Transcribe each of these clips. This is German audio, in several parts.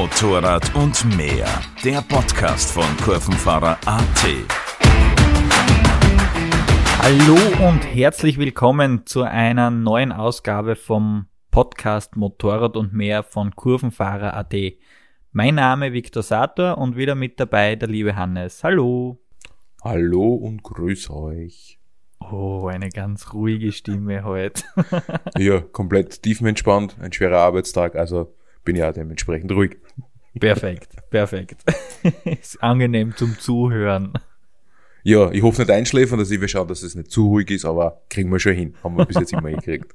Motorrad und mehr. Der Podcast von Kurvenfahrer AT. Hallo und herzlich willkommen zu einer neuen Ausgabe vom Podcast Motorrad und mehr von Kurvenfahrer AT. Mein Name Viktor Sator und wieder mit dabei der liebe Hannes. Hallo. Hallo und grüß euch. Oh, eine ganz ruhige Stimme heute. ja, komplett tiefenentspannt, ein schwerer Arbeitstag, also bin ja dementsprechend ruhig. Perfekt, perfekt. ist angenehm zum Zuhören. Ja, ich hoffe nicht einschläfern, dass ich will schauen, dass es nicht zu ruhig ist, aber kriegen wir schon hin. Haben wir bis jetzt immer gekriegt.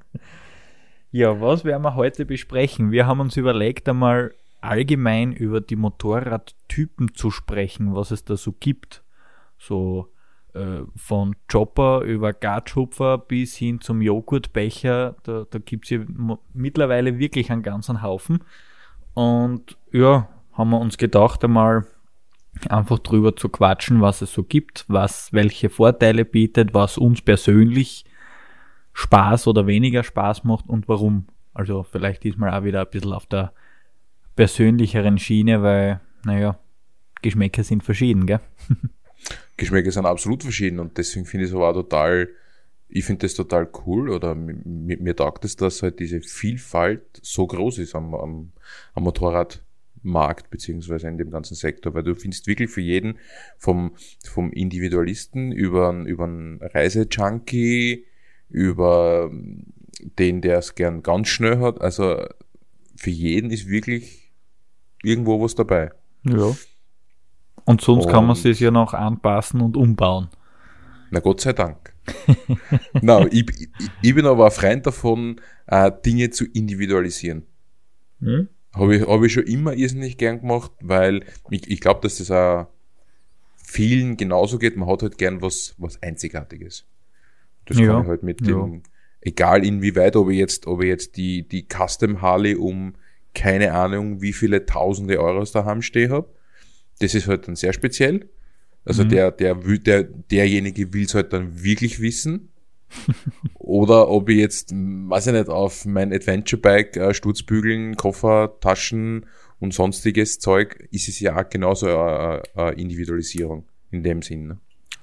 ja, was werden wir heute besprechen? Wir haben uns überlegt, einmal allgemein über die Motorradtypen zu sprechen, was es da so gibt. So äh, von Chopper über Gatschhupfer bis hin zum Joghurtbecher. Da, da gibt es ja mittlerweile wirklich einen ganzen Haufen. Und ja, haben wir uns gedacht, einmal einfach drüber zu quatschen, was es so gibt, was welche Vorteile bietet, was uns persönlich Spaß oder weniger Spaß macht und warum. Also vielleicht diesmal auch wieder ein bisschen auf der persönlicheren Schiene, weil, naja, Geschmäcker sind verschieden, gell? Geschmäcker sind absolut verschieden und deswegen finde ich es aber auch total, ich finde das total cool oder mir, mir taugt es, dass halt diese Vielfalt so groß ist am, am, am Motorradmarkt beziehungsweise in dem ganzen Sektor, weil du findest wirklich für jeden vom, vom Individualisten über, über einen Reisejunkie, über den, der es gern ganz schnell hat, also für jeden ist wirklich irgendwo was dabei. Ja. Und sonst und kann man sich ja noch anpassen und umbauen. Na Gott sei Dank. no, ich, ich, ich, bin aber ein Freund davon, äh, Dinge zu individualisieren. Hm? Habe ich, hab ich schon immer irrsinnig gern gemacht, weil ich, ich glaube, dass das auch vielen genauso geht. Man hat halt gern was, was Einzigartiges. Das ja, kann ich halt mit ja. dem, egal inwieweit, ob ich jetzt, ob ich jetzt die, die Custom Harley um keine Ahnung, wie viele tausende Euros daheim stehe habe, das ist halt dann sehr speziell. Also mhm. der, der, der, derjenige will es halt dann wirklich wissen. Oder ob ich jetzt, weiß ich nicht, auf mein Adventure-Bike äh, Sturzbügeln, Koffer, Taschen und sonstiges Zeug, ist es ja auch genauso eine, eine Individualisierung in dem Sinn. Ne?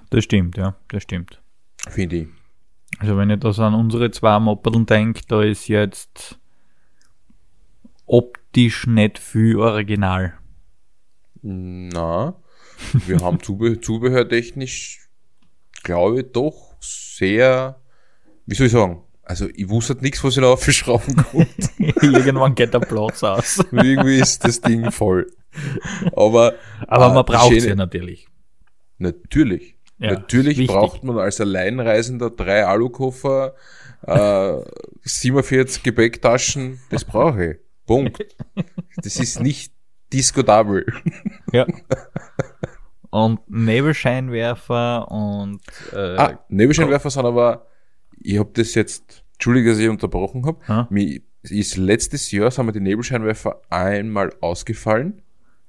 Das stimmt, ja, das stimmt. Finde ich. Also wenn ich das an unsere zwei Moppedeln denke, da ist jetzt optisch nicht viel original. Na, wir haben Zubehör, zubehörtechnisch, glaube ich, doch sehr, wie soll ich sagen, also ich wusste halt nichts, was ich da aufschrauben konnte. Irgendwann geht der Platz aus. Irgendwie ist das Ding voll. Aber, Aber man äh, braucht es ja natürlich. Natürlich. Ja, natürlich braucht man als Alleinreisender drei Alukoffer, äh, 47 Gepäcktaschen, das brauche ich. Punkt. Das ist nicht diskutabel. Ja. Und Nebelscheinwerfer und äh, ah, Nebelscheinwerfer sind aber, ich habe das jetzt, entschuldige, dass ich unterbrochen habe. Hm? Mir ist letztes Jahr sind mir die Nebelscheinwerfer einmal ausgefallen.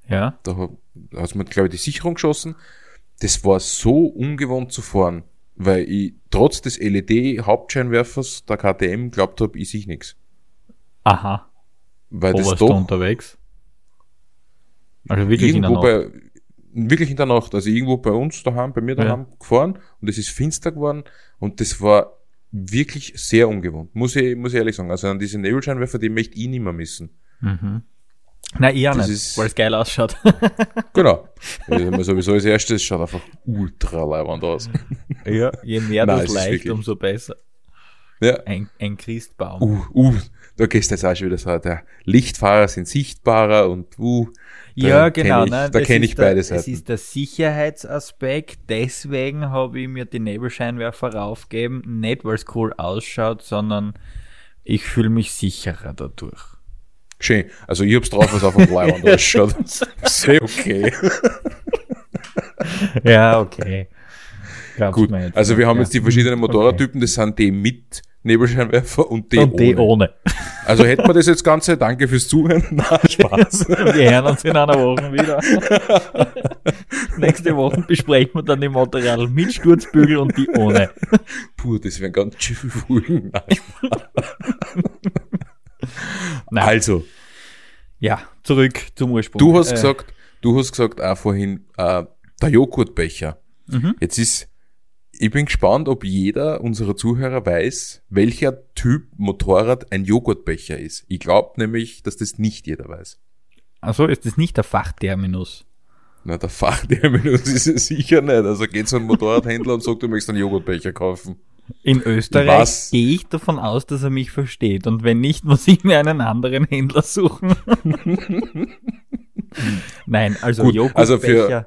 Ja. Da, hat man, glaube ich, die Sicherung geschossen. Das war so ungewohnt zu fahren, weil ich trotz des LED-Hauptscheinwerfers der KTM glaubt habe, ich sehe nichts. Aha. Weil Wo das doch, unterwegs? Also wirklich irgendwo in der Nacht? Bei, wirklich in der Nacht. Also irgendwo bei uns daheim, bei mir daheim ja. gefahren und es ist finster geworden und das war wirklich sehr ungewohnt. Muss ich, muss ich ehrlich sagen. Also an diese Nebelscheinwerfer, die möchte ich nicht mehr missen. Mhm. Na, eher das nicht, weil es geil ausschaut. genau. Also sowieso als erstes schaut einfach ultra leibend aus. Ja, je mehr Nein, das leicht, umso besser. Ja. Ein, ein Christbaum. Uh, uh, da gehst du jetzt auch schon wieder so, der Lichtfahrer sind sichtbarer und uh, ja, genau. Ich, ne, da kenne ich beide Seiten. Das ist der Sicherheitsaspekt, deswegen habe ich mir die Nebelscheinwerfer raufgegeben, nicht weil es cool ausschaut, sondern ich fühle mich sicherer dadurch. Schön. Also ich hab's drauf, was auf dem Bleiwand ausschaut. Sehr okay. ja, okay. Glaub's Gut, also wir haben jetzt die verschiedenen Motorradtypen, das sind die mit Nebelscheinwerfer und die, und ohne. ohne. Also hätten wir das jetzt Ganze. Danke fürs Zuhören. Na, Spaß. wir hören uns in einer Woche wieder. Nächste Woche besprechen wir dann die Material mit Sturzbügel und die ohne. Puh, das wären ganz schön Folgen. Also. Ja, zurück zum Ursprung. Du hast äh, gesagt, du hast gesagt auch vorhin, äh, der Joghurtbecher. Mhm. Jetzt ist, ich bin gespannt, ob jeder unserer Zuhörer weiß, welcher Typ Motorrad ein Joghurtbecher ist. Ich glaube nämlich, dass das nicht jeder weiß. Also ist das nicht der Fachterminus? Na, der Fachterminus ist es sicher nicht. Also geht zu einem Motorradhändler und sagt, du möchtest einen Joghurtbecher kaufen. In Österreich gehe ich davon aus, dass er mich versteht. Und wenn nicht, muss ich mir einen anderen Händler suchen. Nein, also Gut, Joghurtbecher also für,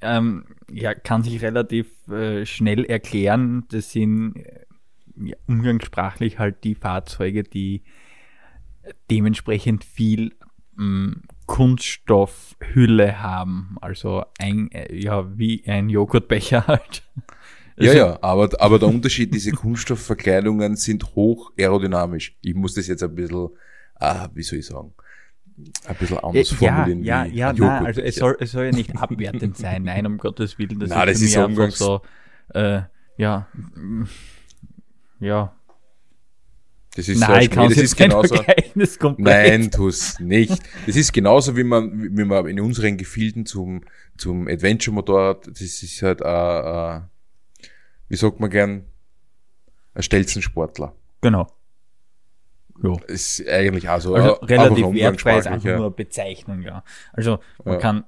ähm, ja, kann sich relativ äh, schnell erklären. Das sind äh, ja, umgangssprachlich halt die Fahrzeuge, die dementsprechend viel ähm, Kunststoffhülle haben. Also ein, äh, ja, wie ein Joghurtbecher halt. Ja, also, ja, aber, aber der Unterschied, diese Kunststoffverkleidungen sind hoch aerodynamisch. Ich muss das jetzt ein bisschen, ah, wie soll ich sagen, ein bisschen anders äh, formulieren. Ja, ja, ja, nein, also es soll, es soll ja nicht abwertend sein, nein, um Gottes Willen. Das nein, ist, das ist einfach so, äh, ja, ja, das ist Nein, so, das ist genauso. Nein, tu's nicht. Das ist genauso, wie man, wie man in unseren Gefilden zum, zum Adventure-Motorrad, das ist halt, äh, äh, wie sagt man gern, ein Stelzensportler. Genau. Ja. Ist eigentlich auch so. Also relativ wertfrei ist einfach ja. nur Bezeichnung, ja. Also man ja. kann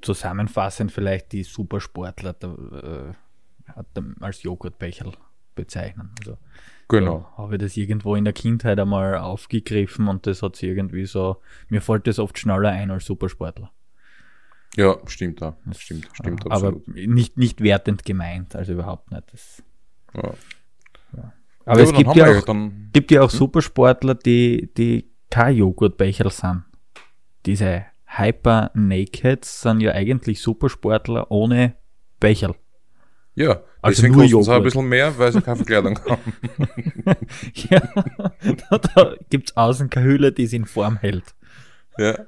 zusammenfassend vielleicht die Supersportler äh, als Joghurtbecher bezeichnen. Also Genau. Da habe ich das irgendwo in der Kindheit einmal aufgegriffen und das hat sich irgendwie so, mir fällt das oft schneller ein als Supersportler. Ja, stimmt da. Das stimmt, stimmt aber absolut. nicht, nicht wertend gemeint, also überhaupt nicht. Das, ja. ja. Aber ja, es gibt ja, auch, dann, gibt ja auch hm? Supersportler, die, die kein Joghurtbecher sind. Diese Hyper Nakeds sind ja eigentlich Supersportler ohne Becher. Ja, also deswegen nur sie ein bisschen mehr, weil sie keine Verkleidung haben. ja, da, da gibt's außen keine Hülle, die sie in Form hält. Ja,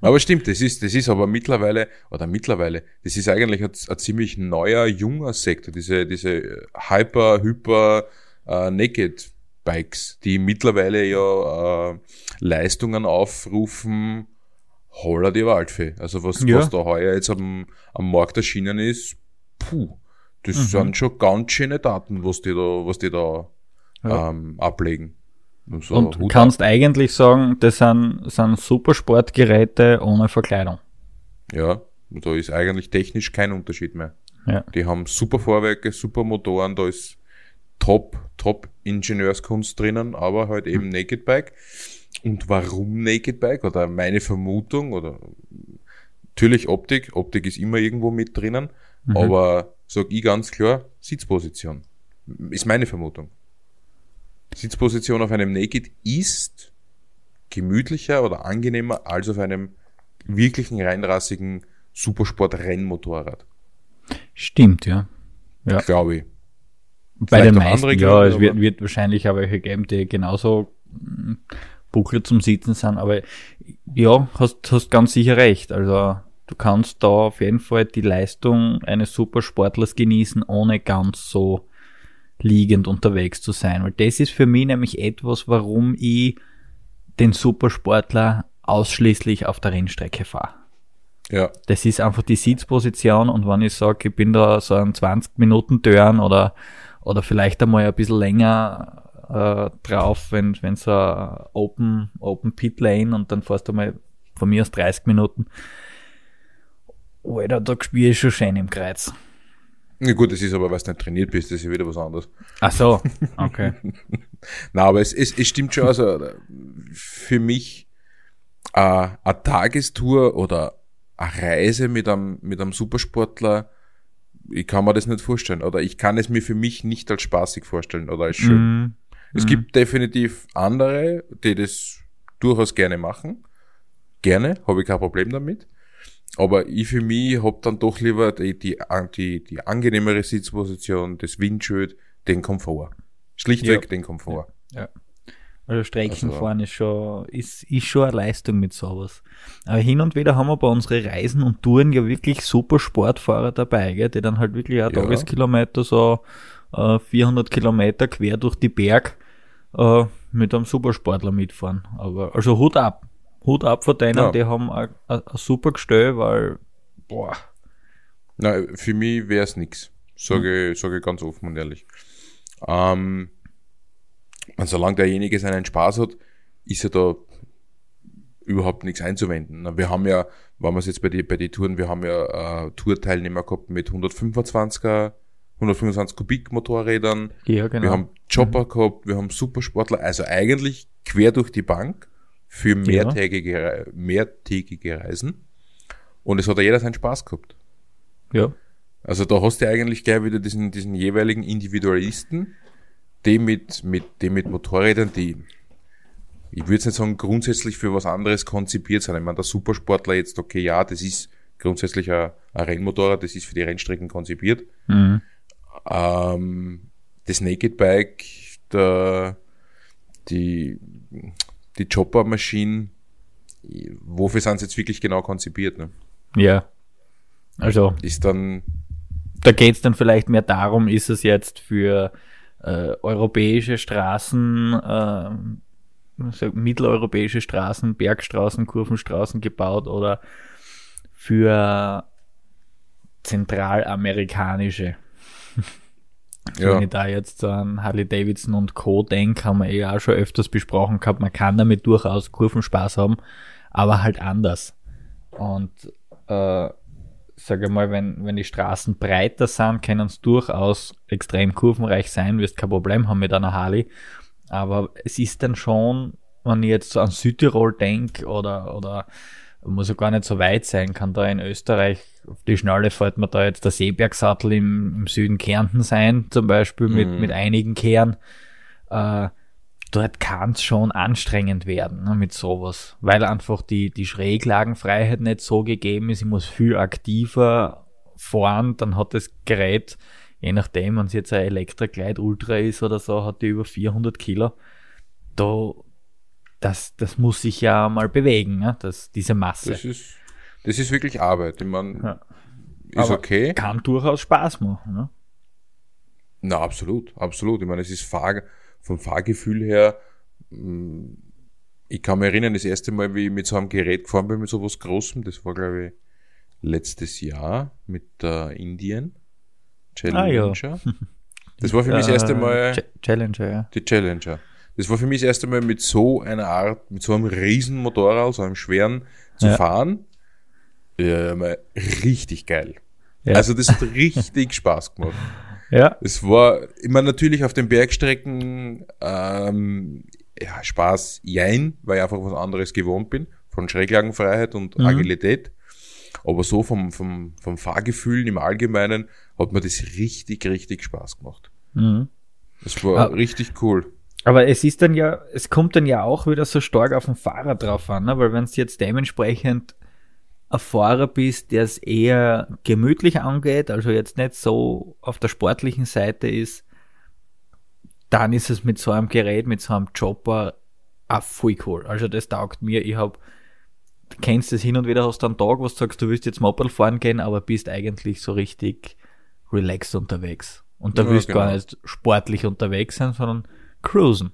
aber stimmt, das ist, das ist aber mittlerweile, oder mittlerweile, das ist eigentlich ein, ein ziemlich neuer, junger Sektor, diese, diese Hyper, Hyper, äh, Naked Bikes, die mittlerweile ja äh, Leistungen aufrufen, holla die Waldfee. Also was, ja. was da heuer jetzt am, am Markt erschienen ist, puh. Das mhm. sind schon ganz schöne Daten, was die da, was die da ja. ähm, ablegen. So, und Hut kannst ab. eigentlich sagen, das sind, sind Supersportgeräte ohne Verkleidung. Ja, da ist eigentlich technisch kein Unterschied mehr. Ja. Die haben super Vorwerke, super Motoren, da ist top, top Ingenieurskunst drinnen, aber halt eben mhm. Naked Bike. Und warum Naked Bike? Oder meine Vermutung, oder natürlich Optik, Optik ist immer irgendwo mit drinnen, mhm. aber sage ich ganz klar, Sitzposition. Ist meine Vermutung. Sitzposition auf einem Naked ist gemütlicher oder angenehmer als auf einem wirklichen reinrassigen Supersport-Rennmotorrad. Stimmt, ja. ja. Glaube ich. Bei den meisten, ja, es wird, wird wahrscheinlich aber welche geben, die genauso hm, Buchler zum Sitzen sind, aber ja, hast, hast ganz sicher recht. Also du kannst da auf jeden Fall die Leistung eines Supersportlers genießen, ohne ganz so liegend unterwegs zu sein. Weil das ist für mich nämlich etwas, warum ich den Supersportler ausschließlich auf der Rennstrecke fahre. Ja. Das ist einfach die Sitzposition und wenn ich sage, ich bin da so ein 20 Minuten Turn oder, oder vielleicht einmal ein bisschen länger äh, drauf, wenn wenn so Open, Open Pit Lane und dann fährst du mal von mir aus 30 Minuten, Alter, da spiele ich schon schön im Kreuz. Ja gut, das ist aber, weil du nicht trainiert bist, das ist ja wieder was anderes. Ach so, okay. Na, aber es, es, es stimmt schon, also für mich äh, eine Tagestour oder eine Reise mit einem, mit einem Supersportler, ich kann mir das nicht vorstellen. Oder ich kann es mir für mich nicht als spaßig vorstellen oder als schön. Mm. Es mm. gibt definitiv andere, die das durchaus gerne machen. Gerne, habe ich kein Problem damit. Aber ich für mich hab dann doch lieber die, die, die, die angenehmere Sitzposition, das Windschild, den Komfort. Schlichtweg ja. den Komfort. Ja. ja. Also Streckenfahren also, ist schon, ist, ist schon eine Leistung mit sowas. Aber hin und wieder haben wir bei unseren Reisen und Touren ja wirklich super Sportfahrer dabei, gell, die dann halt wirklich auch ja. Tageskilometer so äh, 400 Kilometer quer durch die Berg äh, mit einem Supersportler mitfahren. Aber also Hut ab. Hut ab von denen, ja. die haben ein, super Gestell, weil, boah. Nein, für mich wäre es nichts. Sage, mhm. sage ich ganz offen und ehrlich. Ähm, und solange derjenige seinen Spaß hat, ist er da überhaupt nichts einzuwenden. Wir haben ja, wenn wir es jetzt bei den bei die Touren, wir haben ja äh, Tourteilnehmer gehabt mit 125er, 125 Kubik Motorrädern. Ja, genau. Wir haben Chopper mhm. gehabt, wir haben Supersportler, also eigentlich quer durch die Bank für mehrtägige, ja. mehrtägige Reisen. Und es hat ja jeder seinen Spaß gehabt. Ja. Also da hast du eigentlich gleich wieder diesen, diesen jeweiligen Individualisten, die mit, mit, die mit Motorrädern, die, ich würde jetzt nicht sagen, grundsätzlich für was anderes konzipiert sind. Ich meine, der Supersportler jetzt, okay, ja, das ist grundsätzlich ein, ein Rennmotorrad, das ist für die Rennstrecken konzipiert. Mhm. Ähm, das Naked Bike, der, die, die Chopper-Maschinen, wofür sind sie jetzt wirklich genau konzipiert? Ne? Ja. Also. Ist dann. Da geht es dann vielleicht mehr darum, ist es jetzt für äh, europäische Straßen, äh, mitteleuropäische Straßen, Bergstraßen, Kurvenstraßen gebaut oder für zentralamerikanische. Ja. Wenn ich da jetzt an Harley Davidson und Co. denke, haben wir eh auch schon öfters besprochen gehabt, man kann damit durchaus Kurvenspaß haben, aber halt anders. Und äh, sage mal, wenn, wenn die Straßen breiter sind, können es durchaus extrem kurvenreich sein, wirst kein Problem haben mit einer Harley. Aber es ist dann schon, wenn ich jetzt so an Südtirol denke oder, oder muss ja gar nicht so weit sein, kann da in Österreich auf die Schnalle fällt mir da jetzt der Seebergsattel im, im Süden Kärnten sein, zum Beispiel mit, mhm. mit einigen Kehren. Äh, dort kann es schon anstrengend werden ne, mit sowas, weil einfach die, die Schräglagenfreiheit nicht so gegeben ist. Ich muss viel aktiver fahren, dann hat das Gerät, je nachdem, wenn es jetzt ein Elektrogleit Ultra ist oder so, hat die über 400 Kilo. Da, das, das muss sich ja mal bewegen, ne, das, diese Masse. Das ist, das ist wirklich Arbeit. Ich meine, ja. ist Aber okay. Kann durchaus Spaß machen. Ne? Na, absolut, absolut. Ich meine, es ist Fahr vom Fahrgefühl her, mm, ich kann mich erinnern, das erste Mal, wie ich mit so einem Gerät gefahren bin, mit so was Großem, das war, glaube ich, letztes Jahr mit der Indien Challenger. Ah, ja. Das war für mich das erste Mal. Ch Challenger, ja. Die Challenger. Das war für mich das erste Mal mit so einer Art, mit so einem riesen Motorrad, so einem schweren zu ja. fahren. Ja, mal richtig geil. Ja. Also das hat richtig Spaß gemacht. Ja. Es war immer natürlich auf den Bergstrecken ähm, ja, Spaß, jein, weil ich einfach was anderes gewohnt bin, von Schräglagenfreiheit und mhm. Agilität. Aber so vom, vom, vom Fahrgefühl im Allgemeinen hat mir das richtig, richtig Spaß gemacht. Mhm. Das war ah. richtig cool. Aber es ist dann ja, es kommt dann ja auch wieder so stark auf den Fahrer drauf an, ne? weil wenn es jetzt dementsprechend ein Fahrer bist, der es eher gemütlich angeht, also jetzt nicht so auf der sportlichen Seite ist, dann ist es mit so einem Gerät, mit so einem Chopper auch voll cool. Also das taugt mir. Ich hab, kennst das hin und wieder, hast du einen Tag, wo du sagst, du willst jetzt Moped fahren gehen, aber bist eigentlich so richtig relaxed unterwegs. Und da ja, willst du genau. gar nicht sportlich unterwegs sein, sondern cruisen.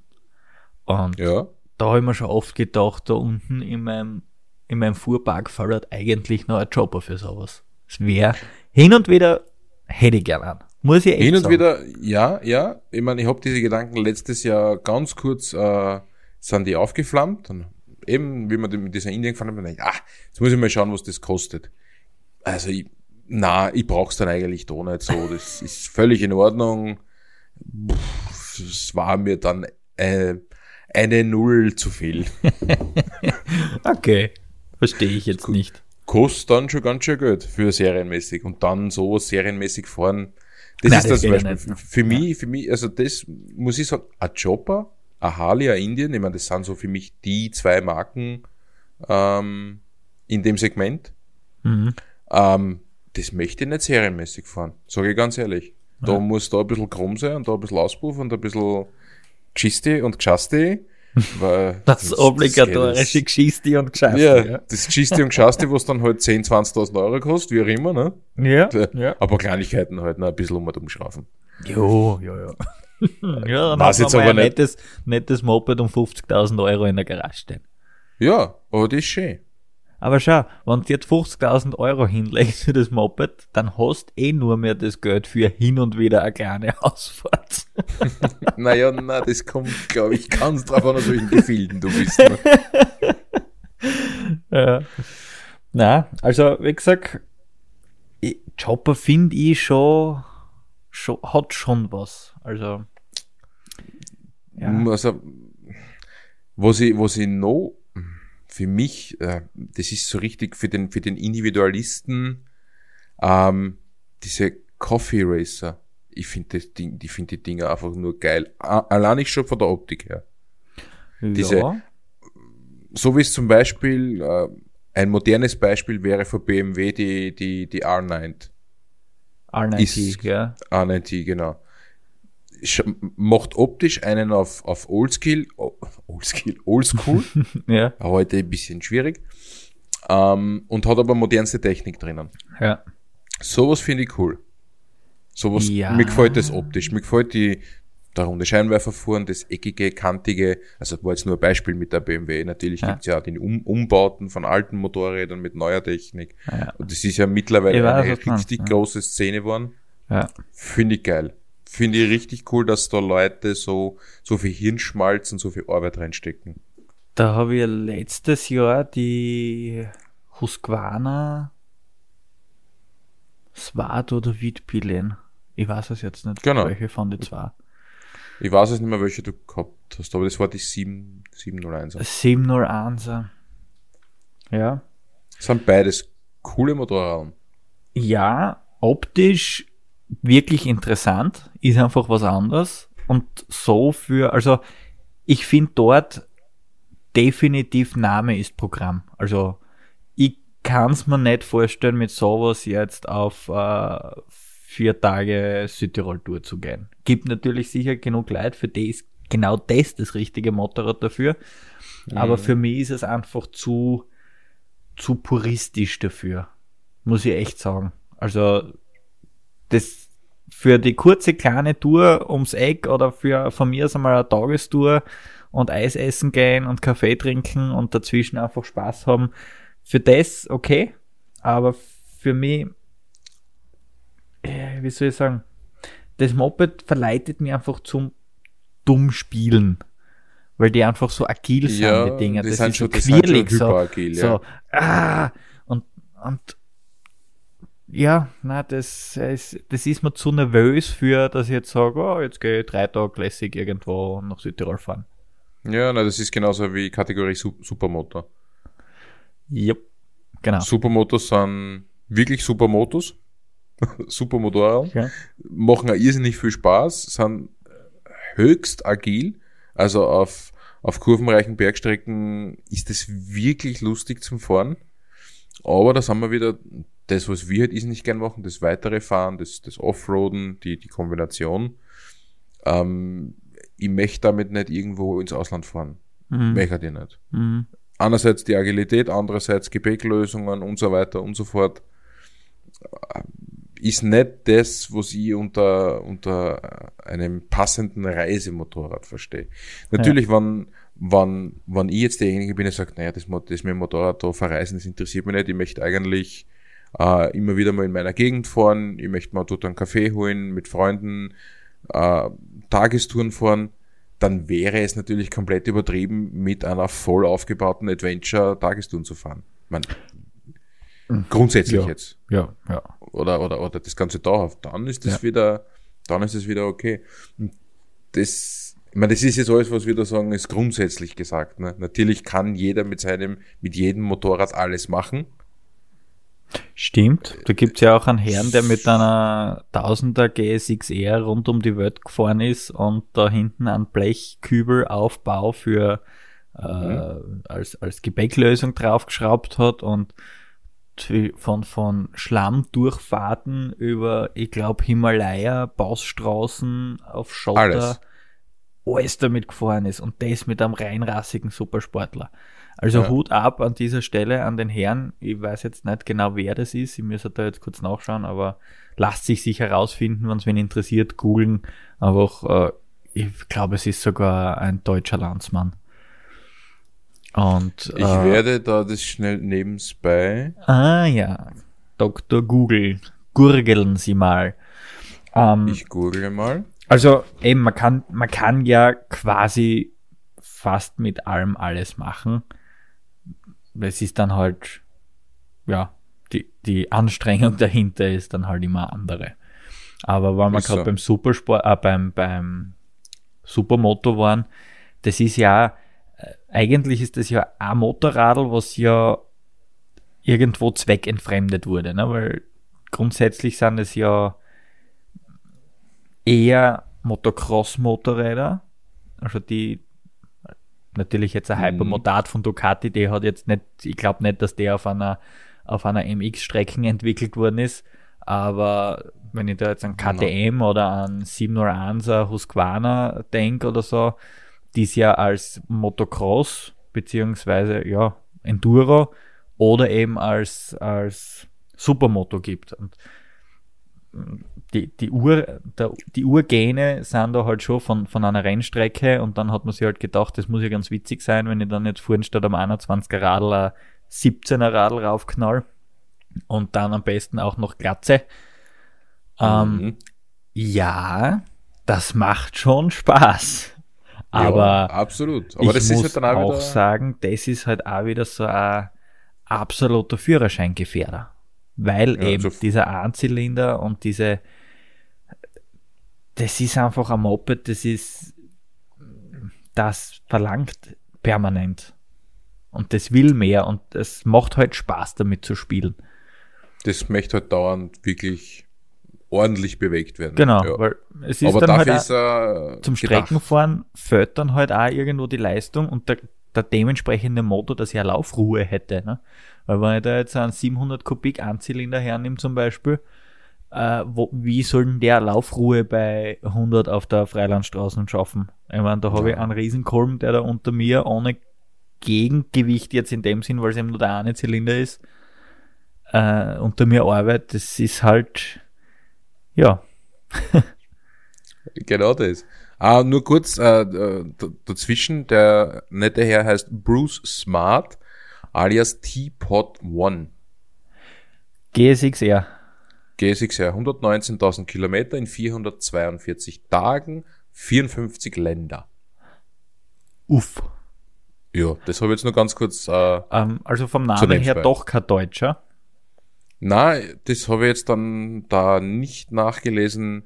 Und ja. da habe ich mir schon oft gedacht, da unten in meinem in meinem Fuhrpark eigentlich noch ein Jobber für sowas. Es wäre hin und wieder hätte ich gern an. Muss ich echt Hin und sagen. wieder, ja, ja. Ich meine, ich habe diese Gedanken letztes Jahr ganz kurz, äh, sind die aufgeflammt. Und eben, wie man mit dieser Indien gefahren hat, ah, jetzt muss ich mal schauen, was das kostet. Also, ich, na, ich brauch's dann eigentlich doch nicht so. Das ist völlig in Ordnung. Es war mir dann äh, eine Null zu viel. okay. Verstehe ich jetzt nicht. Kostet dann schon ganz schön Geld für serienmäßig und dann so serienmäßig fahren. Das Nein, ist das, zum Beispiel für ja. mich, für mich, also das muss ich sagen, ein Chopper, ein Harley, ein Indien, ich meine, das sind so für mich die zwei Marken ähm, in dem Segment. Mhm. Ähm, das möchte ich nicht serienmäßig fahren, sage ich ganz ehrlich. Da ja. muss da ein bisschen krumm sein und da ein bisschen Auspuff und ein bisschen Geschichte und Geschaste. Weil das, das obligatorische Geschichte und Geschaste. Ja, ja, das Geschichte und Geschaste, was dann halt 10, 20.000 Euro kostet, wie auch immer, ne? Ja, ja. Aber Kleinigkeiten halt noch ein bisschen um und umschrauben. Jo, jo, jo. ja, dann hast jetzt aber ein nettes, nettes Moped um 50.000 Euro in der Garage stehen. Ja, aber das ist schön. Aber schau, wenn du jetzt 50.000 Euro hinlegst für das Moped, dann hast eh nur mehr das Geld für hin und wieder eine kleine Ausfahrt. naja, na, das kommt, glaube ich, ganz drauf an, aus welchen Gefilden du bist. Ne? ja. Na, also, wie gesagt, Chopper finde ich schon, schon, hat schon was. Also, ja. Also, was ich, was ich noch für mich, äh, das ist so richtig für den, für den Individualisten, ähm, diese Coffee Racer. Ich finde das Ding, die finde die Dinger einfach nur geil. Allein nicht schon von der Optik her. Diese, ja. so wie es zum Beispiel, äh, ein modernes Beispiel wäre für BMW die, die, die R9. R90, ist, ja. R90, genau macht optisch einen auf, auf Oldschool, Oldschool, Oldschool, ja. heute ein bisschen schwierig, ähm, und hat aber modernste Technik drinnen. Ja. Sowas finde ich cool. Sowas, ja. mir gefällt das optisch, mir gefällt die, der runde Scheinwerferfuhren, das eckige, kantige, also war jetzt nur ein Beispiel mit der BMW. Natürlich ja. gibt's ja die um Umbauten von alten Motorrädern mit neuer Technik. Ja. Und das ist ja mittlerweile eine richtig große Szene geworden. Ja. Finde ich geil finde ich richtig cool, dass da Leute so, so viel Hirnschmalz und so viel Arbeit reinstecken. Da habe ich letztes Jahr die Husqvarna Swat oder Witpilen. Ich weiß es jetzt nicht, genau. welche von den zwei. Ich weiß es nicht mehr, welche du gehabt hast, aber das war die 7, 701er. 701er. Ja. Das sind beides coole Motorraden. Ja, optisch wirklich interessant, ist einfach was anderes und so für, also ich finde dort definitiv Name ist Programm. Also ich kann es mir nicht vorstellen, mit sowas jetzt auf äh, vier Tage Südtirol Tour zu gehen. Gibt natürlich sicher genug Leute, für die ist genau das das richtige Motorrad dafür. Mhm. Aber für mich ist es einfach zu, zu puristisch dafür. Muss ich echt sagen. Also das für die kurze kleine Tour ums Eck oder für von mir ist einmal eine Tagestour und Eis essen gehen und Kaffee trinken und dazwischen einfach Spaß haben. Für das okay, aber für mich, äh, wie soll ich sagen, das Moped verleitet mich einfach zum dumm Spielen. Weil die einfach so agil sind, ja, die Dinger. Das, das ist so quirlig, so, agil, ja. so, ah, und, und ja, na, das ist, das ist mir zu nervös für, dass ich jetzt sage, oh, jetzt gehe ich drei Tage lässig irgendwo nach Südtirol fahren. Ja, na, das ist genauso wie Kategorie Supermotor. Yep, genau. Supermotos sind wirklich Supermotos. Supermotorrad. Ja. Machen auch irrsinnig viel Spaß, sind höchst agil. Also auf, auf kurvenreichen Bergstrecken ist es wirklich lustig zum Fahren. Aber da sind wir wieder das, was wir halt ist nicht gern machen, das weitere Fahren, das, das Offroaden, die, die Kombination. Ähm, ich möchte damit nicht irgendwo ins Ausland fahren. Mhm. Möchte ich nicht. Mhm. Einerseits die Agilität, andererseits Gepäcklösungen und so weiter und so fort. Äh, ist nicht das, was ich unter, unter einem passenden Reisemotorrad verstehe. Natürlich, ja. wenn, wenn, wenn ich jetzt derjenige bin, der sagt, naja, das, das mit dem Motorrad da verreisen, das interessiert mich nicht, ich möchte eigentlich äh, immer wieder mal in meiner Gegend fahren, ich möchte mal dort einen Kaffee holen, mit Freunden, äh, Tagestouren fahren, dann wäre es natürlich komplett übertrieben, mit einer voll aufgebauten Adventure-Tagestouren zu fahren. Man, mhm. grundsätzlich ja, jetzt. Ja, ja. Oder, oder, oder das Ganze dauerhaft. Dann ist das ja. wieder, dann ist es wieder okay. Das, ich meine, das ist jetzt alles, was wir da sagen, ist grundsätzlich gesagt. Ne? Natürlich kann jeder mit seinem, mit jedem Motorrad alles machen. Stimmt. Da gibt's ja auch einen Herrn, der mit einer 1000er GSX-R rund um die Welt gefahren ist und da hinten einen Blechkübelaufbau für äh, mhm. als, als Gepäcklösung draufgeschraubt hat und von, von Schlammdurchfahrten über, ich glaube, Himalaya, Bausstraßen auf Schotter, alles. Alles damit gefahren ist und das mit einem reinrassigen Supersportler. Also ja. Hut ab an dieser Stelle an den Herrn. Ich weiß jetzt nicht genau, wer das ist. Ich müsste da jetzt kurz nachschauen, aber lasst sich sich herausfinden, wenn es wen interessiert, googeln. Einfach, äh, ich glaube, es ist sogar ein deutscher Landsmann. Und, ich äh, werde da das schnell nebenbei. Ah ja, Dr. Google, gurgeln Sie mal. Ähm, ich google mal. Also eben, man kann, man kann ja quasi fast mit allem alles machen. Es ist dann halt, ja, die, die Anstrengung dahinter ist dann halt immer andere. Aber weil wir gerade beim Supersport, äh, beim, beim Supermoto waren, das ist ja, äh, eigentlich ist das ja ein Motorradl, was ja irgendwo zweckentfremdet wurde, ne? weil grundsätzlich sind es ja eher Motocross-Motorräder, also die natürlich jetzt ein mhm. Hypermodad von Ducati, der hat jetzt nicht, ich glaube nicht, dass der auf einer auf einer MX-Strecken entwickelt worden ist, aber wenn ich da jetzt an KTM no. oder an 701er Husqvarna denke oder so, die es ja als Motocross beziehungsweise ja Enduro oder eben als, als Supermoto gibt. Und die, die, Ur, der, die Urgene sind da halt schon von, von einer Rennstrecke und dann hat man sich halt gedacht, das muss ja ganz witzig sein, wenn ich dann jetzt vorhin statt am 21er Radl ein 17er Radl raufknall und dann am besten auch noch Glatze. Ähm, mhm. Ja, das macht schon Spaß. Aber ja, absolut. Aber das ist halt dann auch, auch sagen, das ist halt auch wieder so ein absoluter Führerscheingefährder. Weil ja, eben also dieser Einzylinder und diese, das ist einfach ein Moped, das ist, das verlangt permanent. Und das will mehr und es macht halt Spaß damit zu spielen. Das möchte halt dauernd wirklich ordentlich bewegt werden. Genau, ja. weil es ist Aber dann halt ist, äh, zum Streckenfahren fällt dann halt auch irgendwo die Leistung und der, der dementsprechende Motor, dass er Laufruhe hätte. Ne? Weil wenn ich da jetzt einen 700 Kubik Anzylinder hernehme zum Beispiel, äh, wo, wie soll denn der Laufruhe bei 100 auf der Freilandstraße schaffen? Ich meine, da habe ich einen Riesenkolben, der da unter mir ohne Gegengewicht jetzt in dem Sinn, weil es eben nur der eine Zylinder ist, äh, unter mir arbeitet, das ist halt, ja. genau das. Ah, nur kurz äh, dazwischen, der nette Herr heißt Bruce Smart, alias T-Pod One. GSXR. GSXR, 119.000 Kilometer in 442 Tagen, 54 Länder. Uff. Ja, das habe ich jetzt nur ganz kurz. Äh, ähm, also vom Namen her doch kein Deutscher. Na, das habe ich jetzt dann da nicht nachgelesen.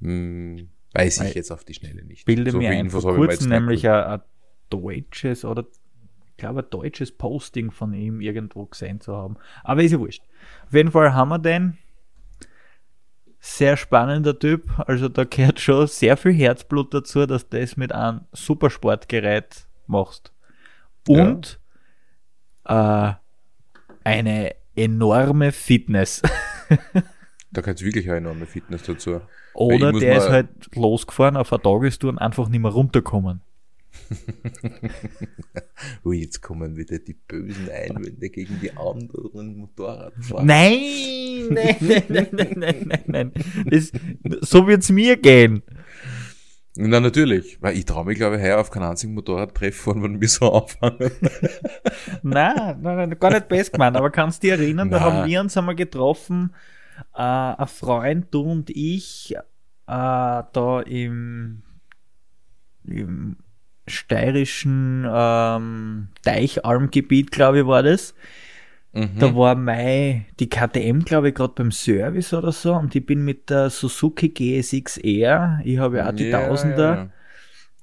Hm, weiß ich jetzt auf die Schnelle nicht. Bilde so mir ein, vor kurzem nämlich ein, ein, deutsches oder glaube ein deutsches Posting von ihm irgendwo gesehen zu haben. Aber ist ja wurscht. Auf jeden Fall haben wir den. Sehr spannender Typ. Also da gehört schon sehr viel Herzblut dazu, dass du das mit einem Supersportgerät machst und ja. äh, eine enorme Fitness. da gehört wirklich eine enorme Fitness dazu. Oder der ist halt losgefahren auf eine Tagestour und einfach nicht mehr runterkommen. Ui, jetzt kommen wieder die bösen Einwände gegen die anderen Motorradfahrer. Nein, nein, nein, nein, nein, nein, nein. Das, so wird's mir gehen. Na, natürlich, weil ich traue mich, glaube ich, heuer auf keinen einzigen Motorradtreff fahren, wenn wir so anfangen. nein, nein, nein, gar nicht best gemeint, aber kannst du dich erinnern, nein. da haben wir uns einmal getroffen, äh, ein Freund, du und ich, äh, da im, im steirischen ähm, Deichalmgebiet, glaube ich, war das. Mhm. Da war mein, die KTM, glaube ich, gerade beim Service oder so und ich bin mit der Suzuki GSX-R, ich habe ja auch die Tausender, yeah.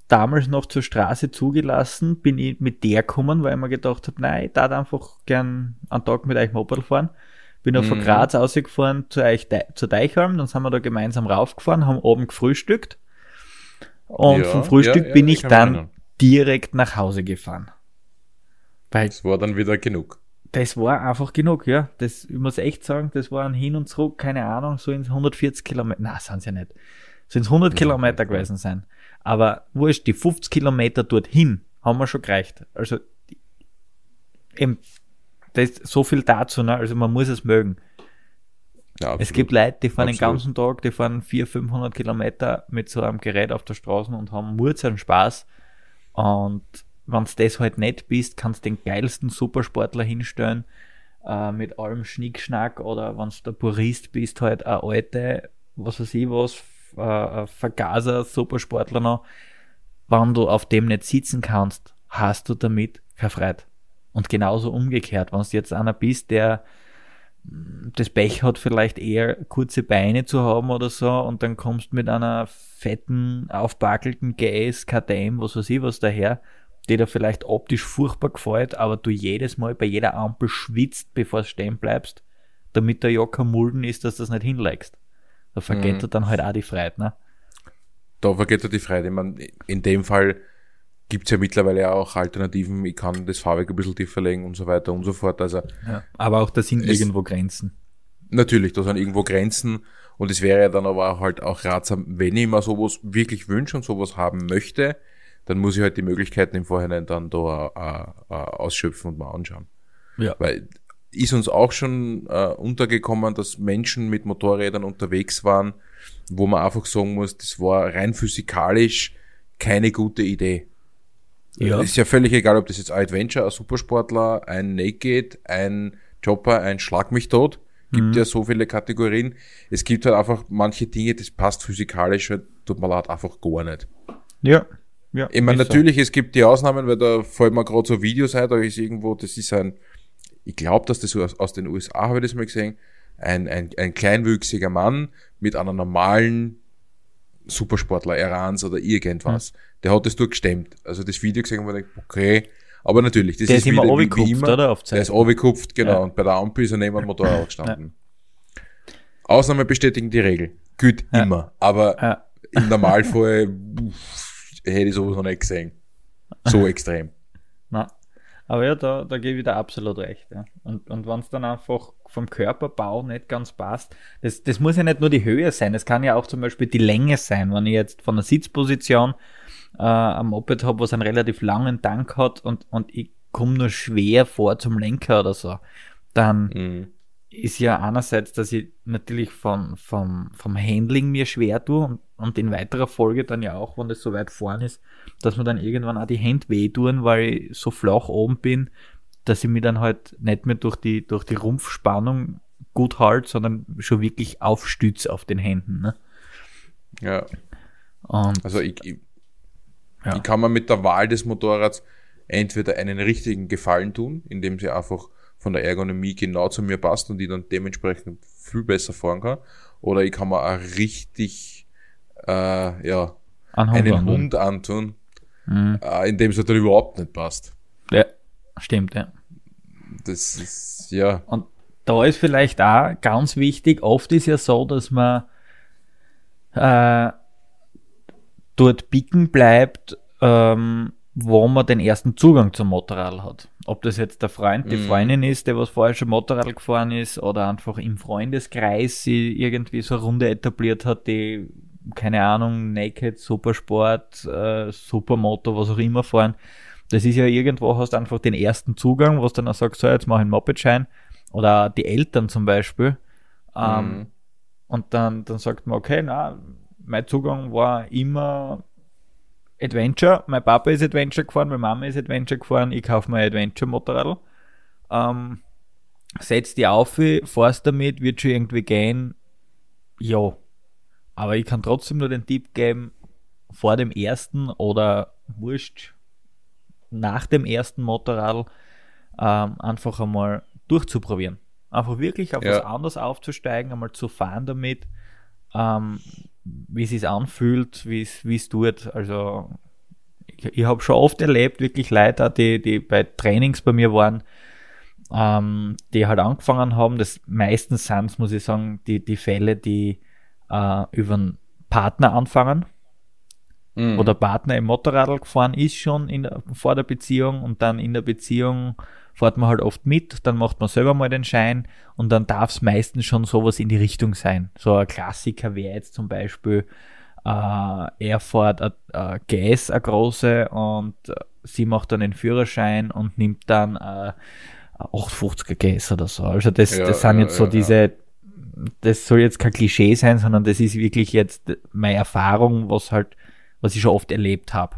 damals noch zur Straße zugelassen, bin ich mit der gekommen, weil ich mir gedacht habe, nein, ich darf einfach gern einen Tag mit euch Moped fahren. Bin auch mhm. von Graz ausgefahren zu euch, zu Deichholm, dann sind wir da gemeinsam raufgefahren, haben oben gefrühstückt und ja, vom Frühstück ja, bin ich dann direkt nach Hause gefahren. Weil es war dann wieder genug das war einfach genug, ja. Das, ich muss echt sagen, das waren hin und zurück, keine Ahnung, so in 140 Kilometer, na, sind ja nicht. So ins 100 ja, Kilometer gewesen sein. Aber wurscht, die 50 Kilometer dorthin haben wir schon gereicht. Also, eben, das ist so viel dazu, ne? Also, man muss es mögen. Ja, es gibt Leute, die fahren absolut. den ganzen Tag, die fahren 400, 500 Kilometer mit so einem Gerät auf der Straße und haben Murz Spaß. Und wenn du das halt nicht bist, kannst du den geilsten Supersportler hinstellen, äh, mit allem Schnickschnack oder wenn du der Purist bist, halt eine alte, was weiß ich was, äh, Vergaser, Supersportler noch. Wenn du auf dem nicht sitzen kannst, hast du damit keine Freude. Und genauso umgekehrt, wenn du jetzt einer bist, der das Pech hat, vielleicht eher kurze Beine zu haben oder so, und dann kommst mit einer fetten, aufbackelten GS, KTM, was weiß ich was daher, die dir vielleicht optisch furchtbar gefällt, aber du jedes Mal bei jeder Ampel schwitzt, bevor du stehen bleibst, damit der ja kein Mulden ist, dass du das nicht hinlegst. Da vergeht mhm. er dann halt auch die Freude, ne? Da vergeht er die Freude. Ich meine, in dem Fall gibt es ja mittlerweile auch Alternativen. Ich kann das Fahrwerk ein bisschen tiefer legen und so weiter und so fort. Also, ja, aber auch da sind irgendwo Grenzen. Natürlich, da sind irgendwo Grenzen. Und es wäre dann aber halt auch ratsam, wenn ich mir sowas wirklich wünsche und sowas haben möchte, dann muss ich halt die Möglichkeiten im Vorhinein dann da äh, äh, ausschöpfen und mal anschauen. Ja. Weil ist uns auch schon äh, untergekommen, dass Menschen mit Motorrädern unterwegs waren, wo man einfach sagen muss, das war rein physikalisch keine gute Idee. Ja. Ist ja völlig egal, ob das jetzt ein Adventure, ein Supersportler, ein Naked, ein Chopper, ein Schlag mich tot. Gibt mhm. ja so viele Kategorien. Es gibt halt einfach manche Dinge, das passt physikalisch, halt, tut mir leid, einfach gar nicht. Ja. Ja, ich meine, natürlich, so. es gibt die Ausnahmen, weil da fällt mir gerade so Videos ein, da ist irgendwo, das ist ein, ich glaube, dass das aus, aus den USA, habe ich das mal gesehen, ein, ein, ein kleinwüchsiger Mann mit einer normalen Supersportler, Erans oder irgendwas. Mhm. Der hat das durchgestemmt. Also das Video gesehen, wo ich okay, aber natürlich, das der ist, ist immer wie, wie immer. Oder? Auf der ist abgekupft, genau. Ja. Und bei der Ampel ist er neben dem Motorrad gestanden. Ja. Ausnahme bestätigen die Regel. Gut, ja. immer. Aber im Normalfall hätte ich sowas noch nicht gesehen. So extrem. Na. Aber ja, da, da gebe ich dir absolut recht. Ja. Und, und wenn es dann einfach vom Körperbau nicht ganz passt, das, das muss ja nicht nur die Höhe sein, es kann ja auch zum Beispiel die Länge sein. Wenn ich jetzt von der Sitzposition äh, am Moped habe, was einen relativ langen Tank hat und, und ich komme nur schwer vor zum Lenker oder so, dann mhm ist ja einerseits, dass ich natürlich vom, vom, vom Handling mir schwer tue und, und in weiterer Folge dann ja auch, wenn das so weit vorn ist, dass mir dann irgendwann auch die Hände wehtun, weil ich so flach oben bin, dass ich mich dann halt nicht mehr durch die, durch die Rumpfspannung gut halte, sondern schon wirklich aufstütze auf den Händen. Ne? Ja. Und, also ich, ich, ja. ich kann mir mit der Wahl des Motorrads entweder einen richtigen Gefallen tun, indem sie einfach von der Ergonomie genau zu mir passt und die dann dementsprechend viel besser fahren kann. Oder ich kann mir auch richtig äh, ja, Hund einen antun. Hund antun, mhm. äh, in dem es natürlich überhaupt nicht passt. Ja, stimmt, ja. Das ist, ja. Und da ist vielleicht auch ganz wichtig, oft ist ja so, dass man äh, dort bicken bleibt, ähm, wo man den ersten Zugang zum Motorrad hat. Ob das jetzt der Freund, die mhm. Freundin ist, der was vorher schon Motorrad gefahren ist, oder einfach im Freundeskreis sie irgendwie so eine Runde etabliert hat, die, keine Ahnung, Naked, Supersport, äh, Supermoto, was auch immer fahren. Das ist ja irgendwo, hast du einfach den ersten Zugang, was dann auch sagst, so, jetzt mach ich einen Mopedschein. Oder die Eltern zum Beispiel. Ähm, mhm. Und dann, dann sagt man, okay, na, mein Zugang war immer Adventure. Mein Papa ist Adventure gefahren, meine Mama ist Adventure gefahren. Ich kaufe mir ein Adventure-Motorrad. Ähm, setz die auf, fahrst damit, wird schon irgendwie gehen. Ja. Aber ich kann trotzdem nur den Tipp geben, vor dem ersten oder wurscht, nach dem ersten Motorrad ähm, einfach einmal durchzuprobieren. Einfach wirklich auf ja. was anderes aufzusteigen, einmal zu fahren damit. Ähm, wie es sich anfühlt, wie es tut. Also ich, ich habe schon oft erlebt, wirklich Leute, die, die bei Trainings bei mir waren, ähm, die halt angefangen haben. Das meistens sind muss ich sagen, die, die Fälle, die äh, über einen Partner anfangen. Mhm. Oder Partner im Motorrad gefahren ist schon in, vor der Beziehung und dann in der Beziehung fährt man halt oft mit, dann macht man selber mal den Schein und dann darf es meistens schon sowas in die Richtung sein. So ein Klassiker wäre jetzt zum Beispiel, äh, er fährt ein äh, GS, eine große, und äh, sie macht dann den Führerschein und nimmt dann äh, 850er GS oder so. Also das, ja, das sind ja, jetzt so ja, diese, das soll jetzt kein Klischee sein, sondern das ist wirklich jetzt meine Erfahrung, was halt, was ich schon oft erlebt habe.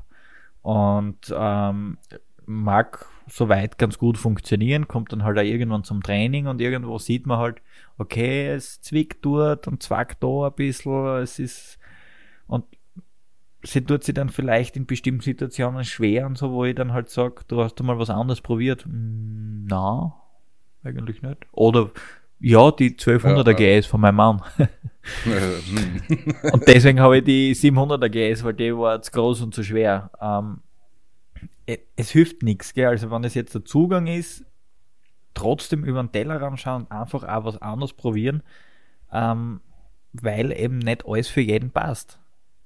und ähm, mag soweit ganz gut funktionieren, kommt dann halt auch irgendwann zum Training und irgendwo sieht man halt, okay, es zwickt dort und zwackt da ein bisschen, es ist und sie tut sich dann vielleicht in bestimmten Situationen schwer und so, wo ich dann halt sage, du hast mal was anderes probiert. Hm, na, eigentlich nicht. Oder ja, die 1200er ja, GS von meinem Mann. und deswegen habe ich die 700er GS, weil die war zu groß und zu schwer. Ähm, es hilft nichts, gell? Also wenn es jetzt der Zugang ist, trotzdem über den Tellerrand schauen, einfach auch was anderes probieren, ähm, weil eben nicht alles für jeden passt.